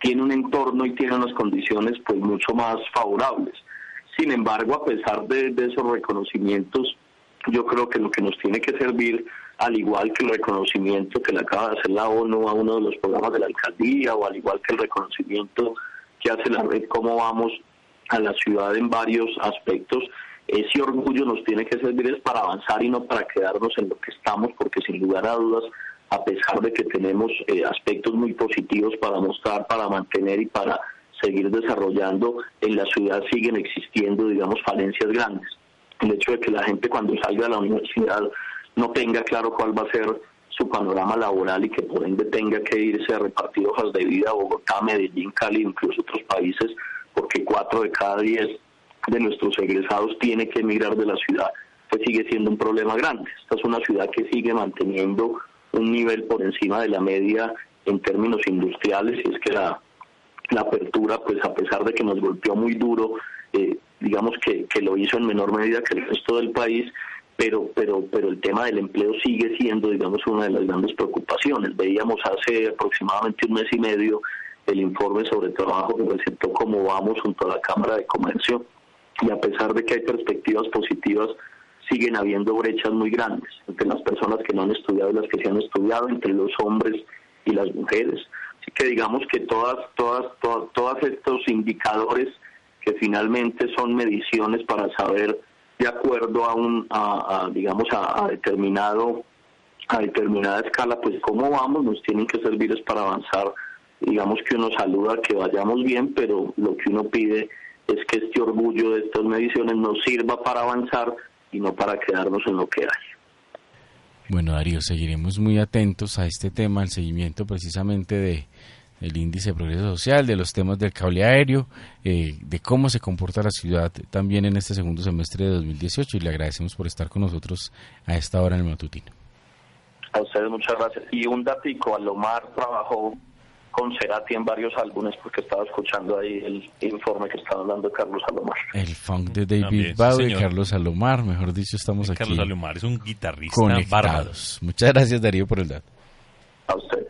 tiene un entorno y tiene unas condiciones pues mucho más favorables. Sin embargo, a pesar de, esos reconocimientos, yo creo que lo que nos tiene que servir, al igual que el reconocimiento que le acaba de hacer la ONU a uno de los programas de la alcaldía, o al igual que el reconocimiento que hace la red Cómo Vamos a la ciudad en varios aspectos, ese orgullo nos tiene que servir es para avanzar y no para quedarnos en lo que estamos, porque sin lugar a dudas a pesar de que tenemos eh, aspectos muy positivos para mostrar, para mantener y para seguir desarrollando, en la ciudad siguen existiendo, digamos, falencias grandes. El hecho de que la gente cuando salga de la universidad no tenga claro cuál va a ser su panorama laboral y que por ende tenga que irse a repartir hojas de vida a Bogotá, Medellín, Cali, incluso otros países, porque cuatro de cada diez de nuestros egresados tiene que emigrar de la ciudad, pues sigue siendo un problema grande. Esta es una ciudad que sigue manteniendo un nivel por encima de la media en términos industriales y es que la, apertura, pues a pesar de que nos golpeó muy duro, eh, digamos que, que lo hizo en menor medida que el resto del país, pero, pero, pero el tema del empleo sigue siendo, digamos, una de las grandes preocupaciones. Veíamos hace aproximadamente un mes y medio el informe sobre trabajo que presentó como vamos junto a la Cámara de Comercio y a pesar de que hay perspectivas positivas, siguen habiendo brechas muy grandes entre las personas que no han estudiado y las que se han estudiado, entre los hombres y las mujeres. Así que digamos que todas, todas, todas, todos estos indicadores que finalmente son mediciones para saber de acuerdo a un, a, digamos, a, determinado, a determinada escala, pues cómo vamos, nos tienen que servir es para avanzar. Digamos que uno saluda que vayamos bien, pero lo que uno pide es que este orgullo de estas mediciones nos sirva para avanzar y no para quedarnos en lo que hay. Bueno, Darío, seguiremos muy atentos a este tema, el seguimiento precisamente de el índice de progreso social, de los temas del cable aéreo, eh, de cómo se comporta la ciudad también en este segundo semestre de 2018 y le agradecemos por estar con nosotros a esta hora en el matutino. A ustedes muchas gracias. Y un datico, Alomar trabajó con Cerati en varios álbumes porque estaba escuchando ahí el informe que estaba dando Carlos Salomar. El funk de David Bowie, Carlos Salomar, mejor dicho, estamos aquí. Carlos Salomar es un guitarrista conectados. Muchas gracias Darío por el dato. A ustedes.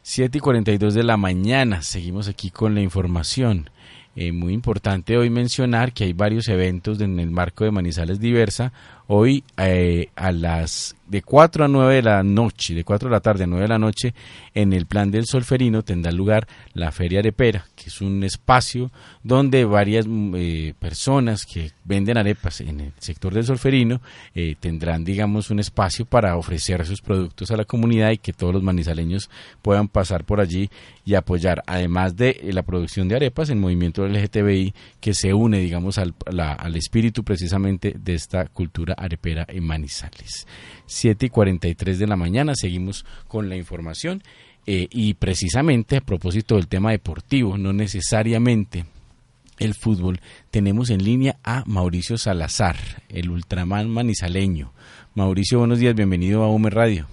7 y 42 de la mañana, seguimos aquí con la información. Eh, muy importante hoy mencionar que hay varios eventos en el marco de Manizales Diversa. Hoy eh, a las de 4 a 9 de la noche, de 4 de la tarde a 9 de la noche, en el plan del Solferino tendrá lugar la Feria Arepera, que es un espacio donde varias mm, eh, personas que venden arepas en el sector del Solferino eh, tendrán, digamos, un espacio para ofrecer sus productos a la comunidad y que todos los manizaleños puedan pasar por allí y apoyar, además de la producción de arepas, el movimiento LGTBI que se une, digamos, al, al espíritu precisamente de esta cultura arepera en Manizales. 7 y 43 de la mañana. Seguimos con la información. Eh, y precisamente a propósito del tema deportivo, no necesariamente el fútbol, tenemos en línea a Mauricio Salazar, el ultraman manizaleño. Mauricio, buenos días, bienvenido a UME Radio.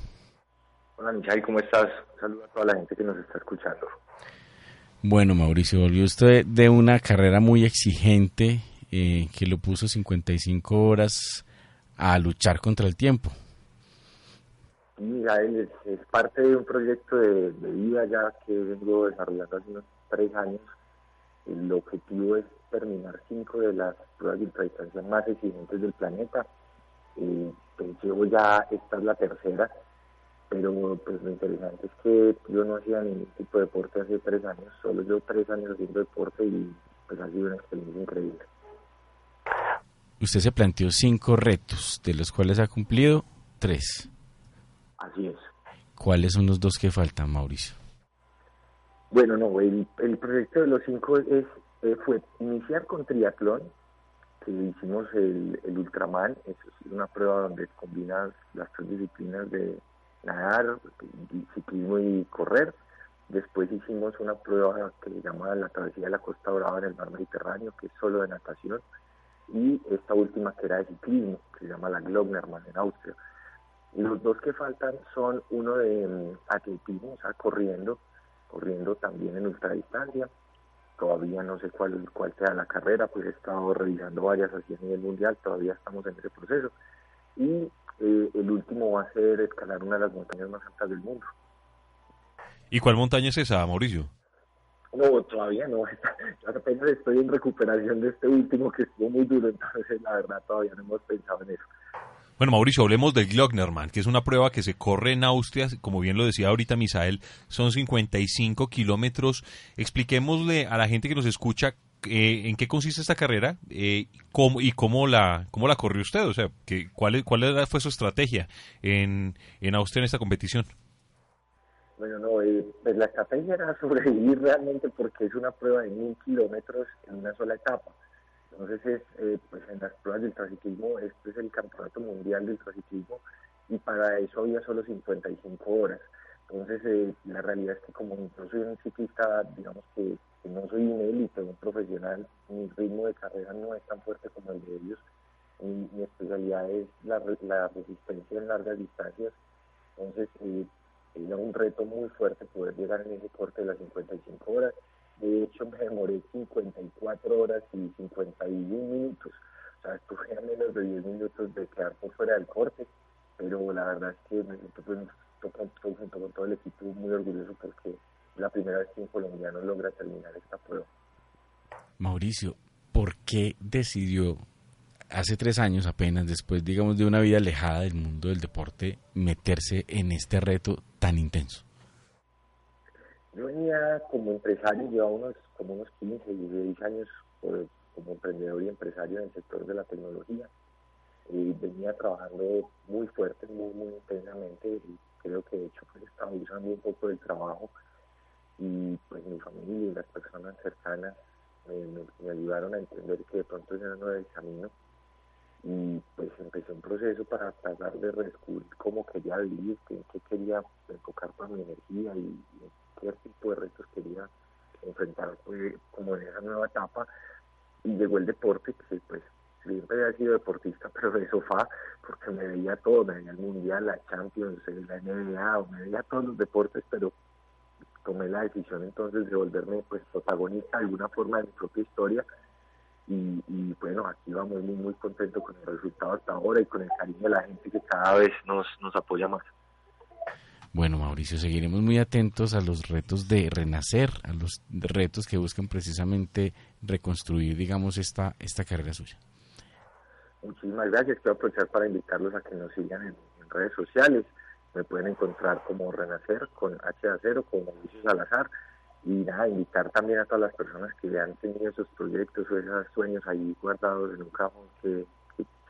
Hola Michal, ¿cómo estás? Saludos a toda la gente que nos está escuchando. Bueno, Mauricio, volvió usted de una carrera muy exigente eh, que lo puso 55 horas a luchar contra el tiempo. Miguel, es, parte de un proyecto de, vida ya que vengo desarrollando hace unos tres años. El objetivo es terminar cinco de las pruebas de ultradistancia más exigentes del planeta. Eh, pues llevo ya, esta es la tercera, pero pues lo interesante es que yo no hacía ningún tipo de deporte hace tres años, solo yo tres años haciendo deporte y pues ha sido una experiencia increíble. Usted se planteó cinco retos, de los cuales ha cumplido tres. Así es. ¿Cuáles son los dos que faltan, Mauricio? Bueno, no, el, proyecto de los cinco es, eh, fue iniciar con triatlón, que hicimos el, Ultraman, es una prueba donde combinas las tres disciplinas de nadar, ciclismo y correr. Después hicimos una prueba que se llama la travesía de la Costa Brava en el mar Mediterráneo, que es solo de natación, y esta última que era de ciclismo, que se llama la Glognermann en Austria. Los dos que faltan son uno de um, atletismo, o sea, corriendo, corriendo también en ultradistancia. Todavía no sé cuál, cuál sea la carrera, pues he estado revisando varias así a nivel mundial, todavía estamos en ese proceso. Y eh, el último va a ser escalar una de las montañas más altas del mundo, ¿Y cuál montaña es esa, Mauricio? No, todavía no. Apenas estoy en recuperación de este último que estuvo muy duro, entonces la verdad todavía no hemos pensado en eso. Bueno, Mauricio, hablemos del Glocknerman, que es una prueba que se corre en Austria, como bien lo decía ahorita Misael, son 55 kilómetros. Expliquémosle a la gente que nos escucha eh, en qué consiste esta carrera eh, cómo, y cómo la, cómo la corrió usted, o sea, que, cuál, cuál fue su estrategia en, en Austria en esta competición. Bueno, no, eh, pues la estrategia era sobrevivir realmente porque es una prueba de mil kilómetros en una sola etapa. Entonces, es, eh, pues en las pruebas del traciclismo, este es el campeonato mundial del traciclismo y para eso había solo 55 horas. Entonces, eh, la realidad es que como yo soy un ciclista, digamos que, no soy un élite, un profesional, mi ritmo de carrera no es tan fuerte como el de ellos. Mi, mi especialidad es la, la resistencia en largas distancias. Entonces, eh, era un reto muy fuerte poder llegar en ese corte de las 55 horas. De hecho, me demoré 54 horas y 51 minutos. O sea, estuve a menos de 10 minutos de quedar fuera del corte, pero la verdad es que me siento pues, junto con todo el equipo muy orgulloso porque es la primera vez que un colombiano logra terminar esta prueba. Mauricio, ¿por qué decidió hace tres años apenas, después digamos de una vida alejada del mundo del deporte, meterse en este reto tan intenso? Yo venía como empresario, llevaba unos, como unos 15, 16 años como emprendedor y empresario en el sector de la tecnología. Y venía trabajando muy fuerte, muy, muy intensamente. Y creo que de hecho pues, estaba usando un poco del trabajo. Y pues mi familia y las personas cercanas me, ayudaron a entender que de pronto ese no era el camino y pues empecé un proceso para tratar de redescubrir cómo quería vivir, qué, qué quería enfocar para mi energía y, qué tipo de retos quería enfrentar pues, como en esa nueva etapa y llegó el deporte que pues siempre había sido deportista pero de sofá porque me veía todo, me veía el mundial, la Champions, la NBA, me veía todos los deportes pero tomé la decisión entonces de volverme pues protagonista de alguna forma de mi propia historia y, bueno, aquí vamos muy, muy contentos con el resultado hasta ahora y con el cariño de la gente que cada vez nos, nos apoya más. Bueno, Mauricio, seguiremos muy atentos a los retos de renacer, a los retos que buscan precisamente reconstruir, digamos, esta, esta carrera suya. Muchísimas gracias. Quiero aprovechar para invitarlos a que nos sigan en, redes sociales. Me pueden encontrar como Renacer con H de acero, como Mauricio Salazar y nada, invitar también a todas las personas que han tenido esos proyectos o esos sueños ahí guardados en un cajón que,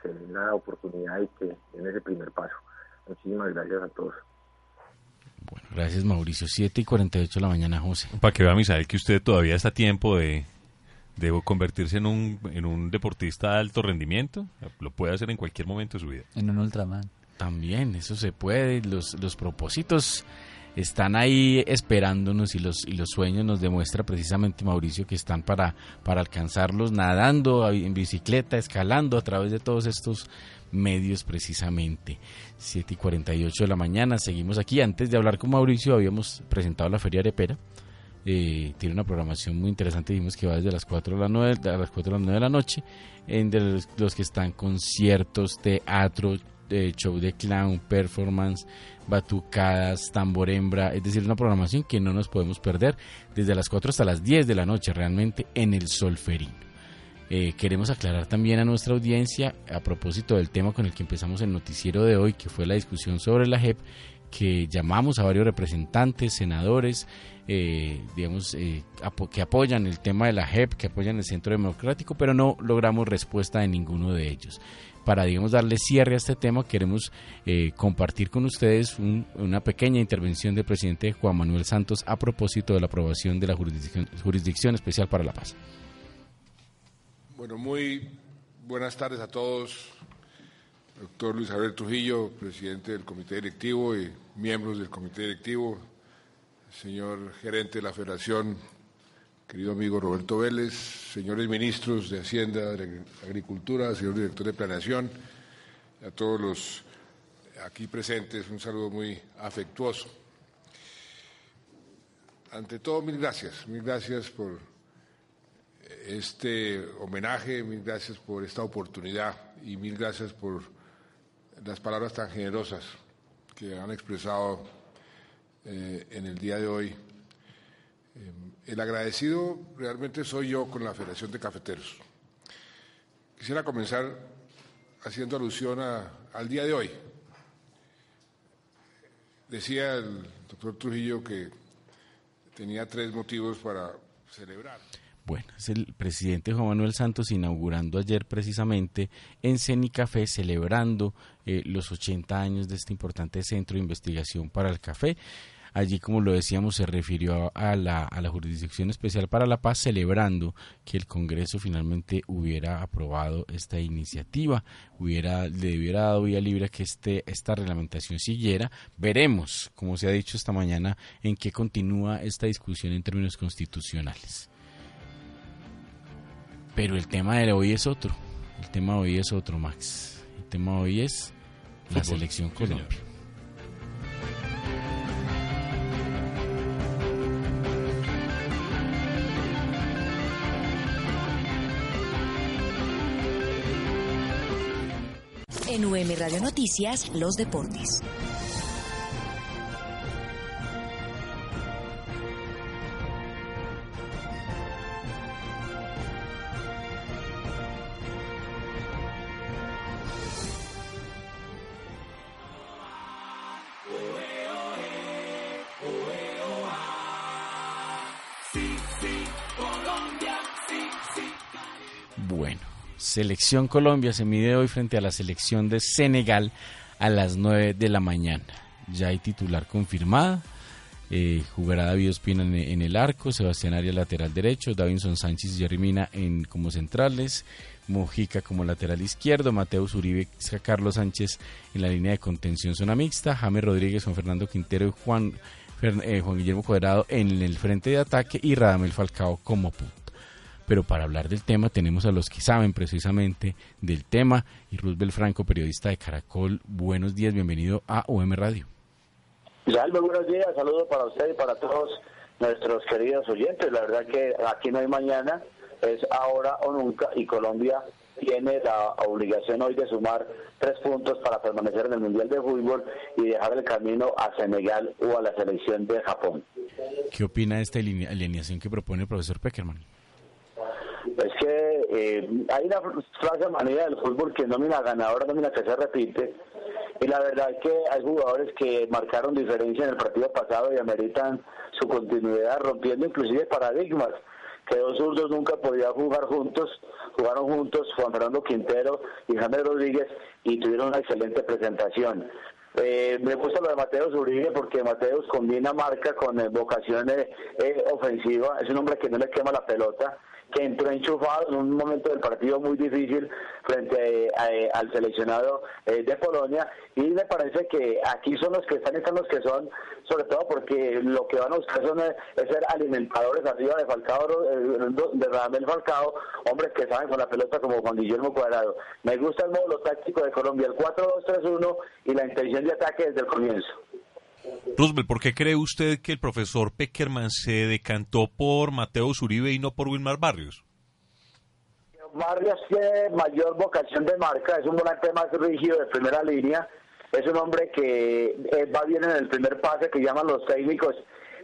se den la oportunidad y que den ese primer paso. Muchísimas gracias a todos. Bueno, gracias Mauricio. 7 y 48 de la mañana, José. Para que vea, Misael, que usted todavía está a tiempo de, de convertirse en un, en un deportista de alto rendimiento. Lo puede hacer en cualquier momento de su vida. En un Ultraman. También, eso se puede. Los, los propósitos están ahí esperándonos y los, y los sueños nos demuestra precisamente Mauricio que están para, para alcanzarlos nadando en bicicleta, escalando a través de todos estos medios precisamente. 7 y 48 de la mañana, seguimos aquí. Antes de hablar con Mauricio habíamos presentado la Feria Arepera. Eh, tiene una programación muy interesante, dijimos que va desde las 4 de la, 9, a las 4 de la 9 de la noche, entre los, los que están conciertos, teatro, show de clown, performance, batucadas, tamborembra, es decir, una programación que no nos podemos perder desde las 4 hasta las 10 de la noche realmente en el Solferino. Eh, queremos aclarar también a nuestra audiencia a propósito del tema con el que empezamos el noticiero de hoy, que fue la discusión sobre la JEP, que llamamos a varios representantes, senadores, eh, digamos, eh, que apoyan el tema de la JEP, que apoyan el Centro Democrático, pero no logramos respuesta de ninguno de ellos para, digamos, darle cierre a este tema, queremos eh, compartir con ustedes una pequeña intervención del presidente Juan Manuel Santos a propósito de la aprobación de la jurisdicción, jurisdicción especial para la paz. Bueno, muy buenas tardes a todos. Doctor Luis Javier Trujillo, presidente del comité directivo y miembros del comité directivo, señor gerente de la Federación, querido amigo Roberto Vélez, señores ministros de Hacienda, de Agricultura, señor director de Planeación, a todos los aquí presentes, un saludo muy afectuoso. Ante todo, mil gracias, mil gracias por este homenaje, mil gracias por esta oportunidad y mil gracias por las palabras tan generosas que han expresado eh, en el día de hoy. Eh, el agradecido realmente soy yo con la Federación de Cafeteros. Quisiera comenzar haciendo alusión al día de hoy. Decía el doctor Trujillo que tenía tres motivos para celebrar. Bueno, es el presidente Juan Manuel Santos inaugurando ayer precisamente en Cenicafé, celebrando eh, los 80 años de este importante centro de investigación para el café. Allí, como lo decíamos, se refirió a la, a la Jurisdicción Especial para la Paz, celebrando que el Congreso finalmente hubiera aprobado esta iniciativa, hubiera, le hubiera dado vía libre a que este, esta reglamentación siguiera. Veremos, como se ha dicho esta mañana, en qué continúa esta discusión en términos constitucionales. Pero el tema de hoy es otro. El tema de hoy es otro, Max. El tema hoy es la selección Colombia. En UM Radio Noticias, los deportes. Selección Colombia se mide hoy frente a la selección de Senegal a las 9 de la mañana. Ya hay titular confirmada. Eh, jugará David Ospina en, el arco, Sebastián Arias lateral derecho, Davinson Sánchez y Jerry Mina en, como centrales, Mojica como lateral izquierdo, Mateus Uribe, Carlos Sánchez en la línea de contención zona mixta, James Rodríguez, Juan Fernando Quintero y Juan, eh, Juan Guillermo Cuadrado en el frente de ataque y Radamel Falcao como punto pero para hablar del tema tenemos a los que saben precisamente del tema y Roosevelt Franco, periodista de Caracol. Buenos días, bienvenido a OM Radio. muy buenos días, saludos para usted y para todos nuestros queridos oyentes. La verdad que aquí no hay mañana, es ahora o nunca y Colombia tiene la obligación hoy de sumar tres puntos para permanecer en el Mundial de Fútbol y dejar el camino a Senegal o a la selección de Japón. ¿Qué opina de esta alineación que propone el profesor Peckerman? Es que eh, hay una frase manera del fútbol que nómina ganadora, nómina que se repite. Y la verdad es que hay jugadores que marcaron diferencia en el partido pasado y ameritan su continuidad, rompiendo inclusive paradigmas que dos zurdos nunca podían jugar juntos, jugaron juntos Juan Fernando Quintero y Jaime Rodríguez y tuvieron una excelente presentación. Eh, me gusta lo de Mateus Uribe porque Mateus combina marca con eh, vocación eh, ofensiva, es un hombre que no le quema la pelota que entró enchufado en un momento del partido muy difícil frente al seleccionado eh, de Polonia y me parece que aquí son los que están, están los que son, sobre todo porque lo que van a buscar son eh, es, ser alimentadores arriba de Falcao, eh, de Radamel Falcao, hombres que saben con la pelota como Juan Guillermo Cuadrado. Me gusta el módulo táctico de Colombia, el 4-2-3-1 y la intención de ataque desde el comienzo. Roosevelt, ¿por qué cree usted que el profesor Peckerman se decantó por Mateo Zuribe y no por Wilmar Barrios? Barrios tiene mayor vocación de marca, es un volante más rígido de primera línea, es un hombre que eh, va bien en el primer pase que llaman los técnicos,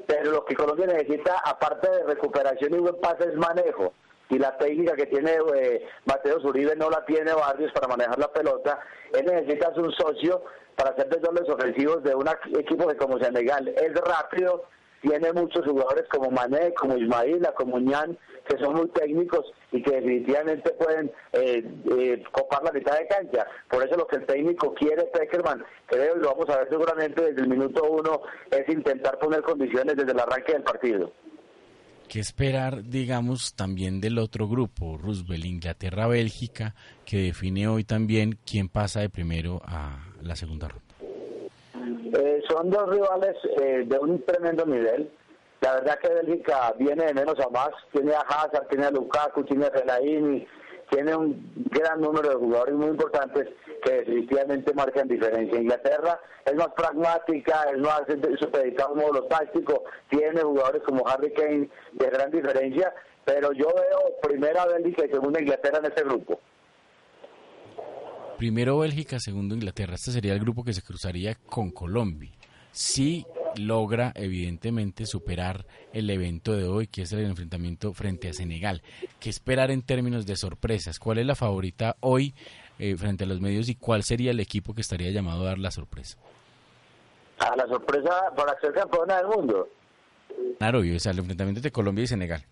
pero lo que Colombia necesita, aparte de recuperación y buen pase, es manejo. Y la técnica que tiene eh, Mateo Zuribe no la tiene Barrios para manejar la pelota. Él necesita un socio para hacer desdobles ofensivos de un equipo que como Senegal es rápido, tiene muchos jugadores como Mané, como Ismaila, como Ñan, que son muy técnicos y que definitivamente pueden eh, eh, copar la mitad de cancha. Por eso lo que el técnico quiere, Peckerman, creo y lo vamos a ver seguramente desde el minuto uno, es intentar poner condiciones desde el arranque del partido. ¿Qué esperar, digamos, también del otro grupo, Roosevelt, Inglaterra, Bélgica, que define hoy también quién pasa de primero a la segunda ronda? Eh, son dos rivales eh, de un tremendo nivel. La verdad que Bélgica viene de menos a más. Tiene a Hazard, tiene a Lukaku, tiene a Fellaini, tiene un gran número de jugadores muy importantes que definitivamente marcan diferencia. Inglaterra es más pragmática, es más supeditado a un módulo táctico, tiene jugadores como Harry Kane de gran diferencia, pero yo veo primera Bélgica y segunda Inglaterra en este grupo. Primero Bélgica, segundo Inglaterra. Este sería el grupo que se cruzaría con Colombia. Si logra, evidentemente, superar el evento de hoy, que es el enfrentamiento frente a Senegal. ¿Qué esperar en términos de sorpresas? ¿Cuál es la favorita hoy eh, frente a los medios y cuál sería el equipo que estaría llamado a dar la sorpresa? A la sorpresa para ser campeona del mundo. Claro, y o sea, el enfrentamiento de Colombia y Senegal.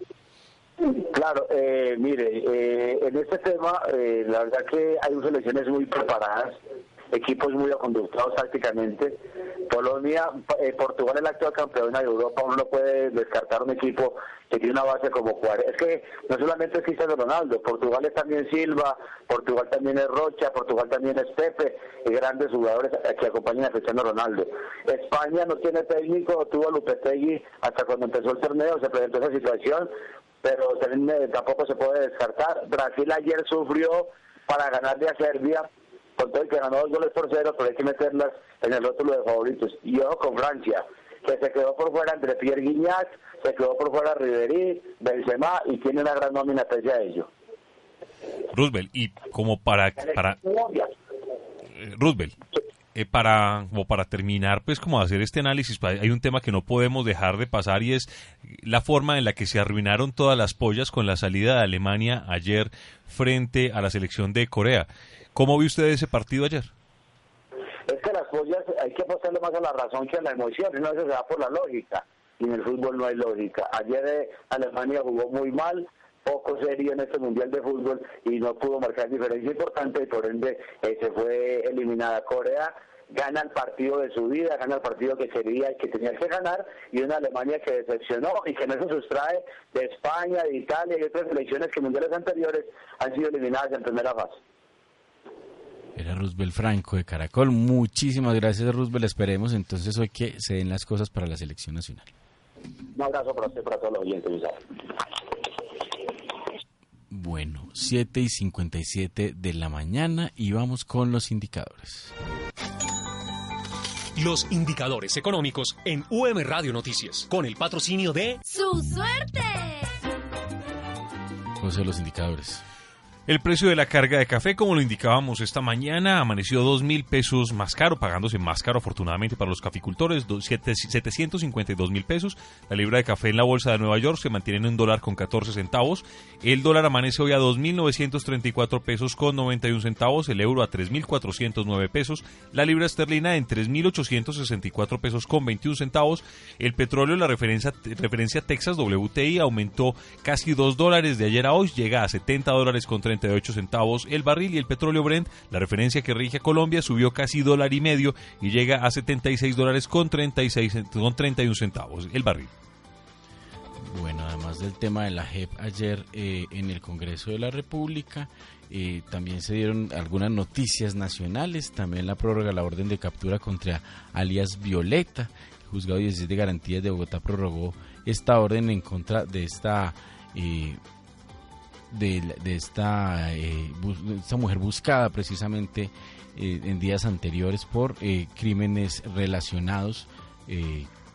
Claro, eh, mire, eh, en este tema, eh, la verdad que hay selecciones muy preparadas, equipos muy aconductados tácticamente. Polonia, eh, Portugal es el actual campeón de Europa, uno no puede descartar un equipo que tiene una base como Juárez. Es que no solamente es Cristiano Ronaldo, Portugal es también Silva, Portugal también es Rocha, Portugal también es Pepe, y grandes jugadores que acompañan a Cristiano Ronaldo. España no tiene técnico, tuvo a Lupetegui hasta cuando empezó el torneo, se presentó esa situación, pero tampoco se puede descartar. Brasil ayer sufrió para ganarle a Serbia, con todo el que ganó dos goles por cero, pero hay que meterlas en el rótulo de favoritos. Y ojo con Francia, que se quedó por fuera entre Pierre Guignac, se quedó por fuera Ribery, Benzema, y tiene una gran nómina pese a ello. Roosevelt, y como para... para eh, Roosevelt, eh, para, como para terminar, pues como hacer este análisis, hay un tema que no podemos dejar de pasar y es la forma en la que se arruinaron todas las pollas con la salida de Alemania ayer frente a la selección de Corea. ¿Cómo vio usted ese partido ayer? Es que las pollas hay que apostarle más a la razón que a la emoción, no se da por la lógica, y en el fútbol no hay lógica. Ayer eh, Alemania jugó muy mal, poco serio en este mundial de fútbol y no pudo marcar diferencia importante y por ende eh, se fue eliminada Corea gana el partido de su vida, gana el partido que quería y que tenía que ganar, y una Alemania que decepcionó y que no se sustrae de España, de Italia y otras selecciones que mundiales anteriores han sido eliminadas en primera fase. Era Roosevelt Franco de Caracol. Muchísimas gracias, Roosevelt. Esperemos entonces hoy que se den las cosas para la selección nacional. Un abrazo para usted, para todos los oyentes. Bueno, 7 y 57 de la mañana y vamos con los indicadores. Los indicadores económicos en UM Radio Noticias, con el patrocinio de... ¡Su suerte! José, los indicadores. El precio de la carga de café, como lo indicábamos esta mañana, amaneció dos mil pesos más caro, pagándose más caro afortunadamente para los caficultores, 752 mil pesos. La libra de café en la bolsa de Nueva York se mantiene en un dólar con 14 centavos. El dólar amanece hoy a 2.934 pesos con 91 centavos, el euro a 3.409 pesos, la libra esterlina en 3.864 pesos con 21 centavos. El petróleo, la referencia, referencia Texas WTI, aumentó casi 2 dólares de ayer a hoy, llega a 70 dólares con 30 38 centavos el barril y el petróleo Brent, la referencia que rige a Colombia, subió casi dólar y medio y llega a 76 dólares con, 36, con 31 centavos el barril. Bueno, además del tema de la JEP ayer eh, en el Congreso de la República, eh, también se dieron algunas noticias nacionales, también la prórroga la orden de captura contra alias Violeta. El juzgado 16 de garantías de Bogotá prorrogó esta orden en contra de esta eh, de, esta, eh, esta mujer buscada precisamente eh, en días anteriores por eh, crímenes relacionados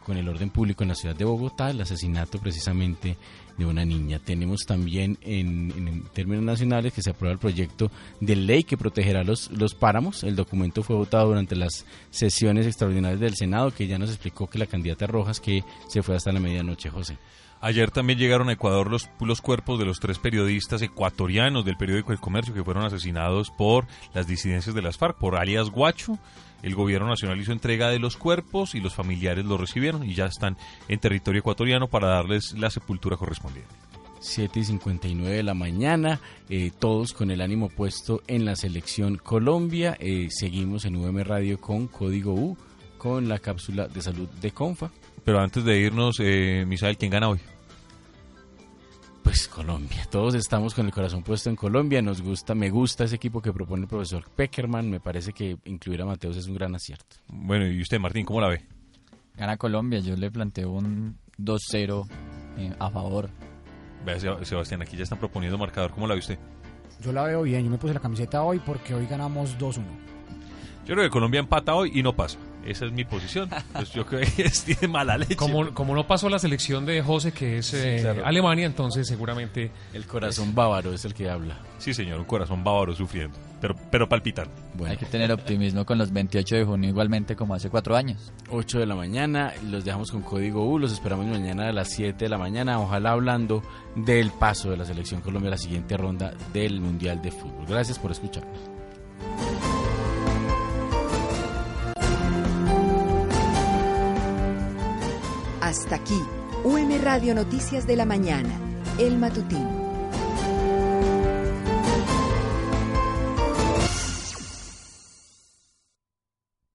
con el orden público en la ciudad de Bogotá, el asesinato precisamente de una niña. Tenemos también en, en, términos nacionales que se aprueba el proyecto de ley que protegerá los, los páramos. El documento fue votado durante las sesiones extraordinarias del Senado, que ya nos explicó que la candidata Rojas, que se fue hasta la medianoche, José. Ayer también llegaron a Ecuador los, los cuerpos de los tres periodistas ecuatorianos del periódico El Comercio que fueron asesinados por las disidencias de las FARC, por alias Guacho. El gobierno nacional hizo entrega de los cuerpos y los familiares los recibieron y ya están en territorio ecuatoriano para darles la sepultura correspondiente. 7 y 59 de la mañana, eh, todos con el ánimo puesto en la selección Colombia. Eh, seguimos en UM Radio con Código U, con la cápsula de salud de Confa. Pero antes de irnos, eh, Misael, ¿quién gana hoy? Pues Colombia. Todos estamos con el corazón puesto en Colombia. Nos gusta, me gusta ese equipo que propone el profesor Peckerman. Me parece que incluir a Mateos es un gran acierto. Bueno, y usted, Martín, ¿cómo la ve? Gana Colombia, yo le planteo un 2-0 eh, a favor. Vea, Sebastián, aquí ya están proponiendo marcador. ¿Cómo la ve usted? Yo la veo bien. Yo me puse la camiseta hoy porque hoy ganamos 2-1. Yo creo que Colombia empata hoy y no pasa. Esa es mi posición. Pues yo creo que tiene mala leche. Como, como no pasó la selección de José, que es eh, Alemania, entonces seguramente... El corazón bávaro es el que habla. Sí, señor, un corazón bávaro sufriendo, pero, pero palpitando. Hay que tener optimismo con los 28 de junio, igualmente como hace cuatro años. 8 de la mañana, los dejamos con código U, los esperamos mañana a las 7 de la mañana, ojalá hablando del paso de la selección Colombia a la siguiente ronda del Mundial de Fútbol. Gracias por escucharnos. Hasta aquí, UM Radio Noticias de la Mañana, El Matutino.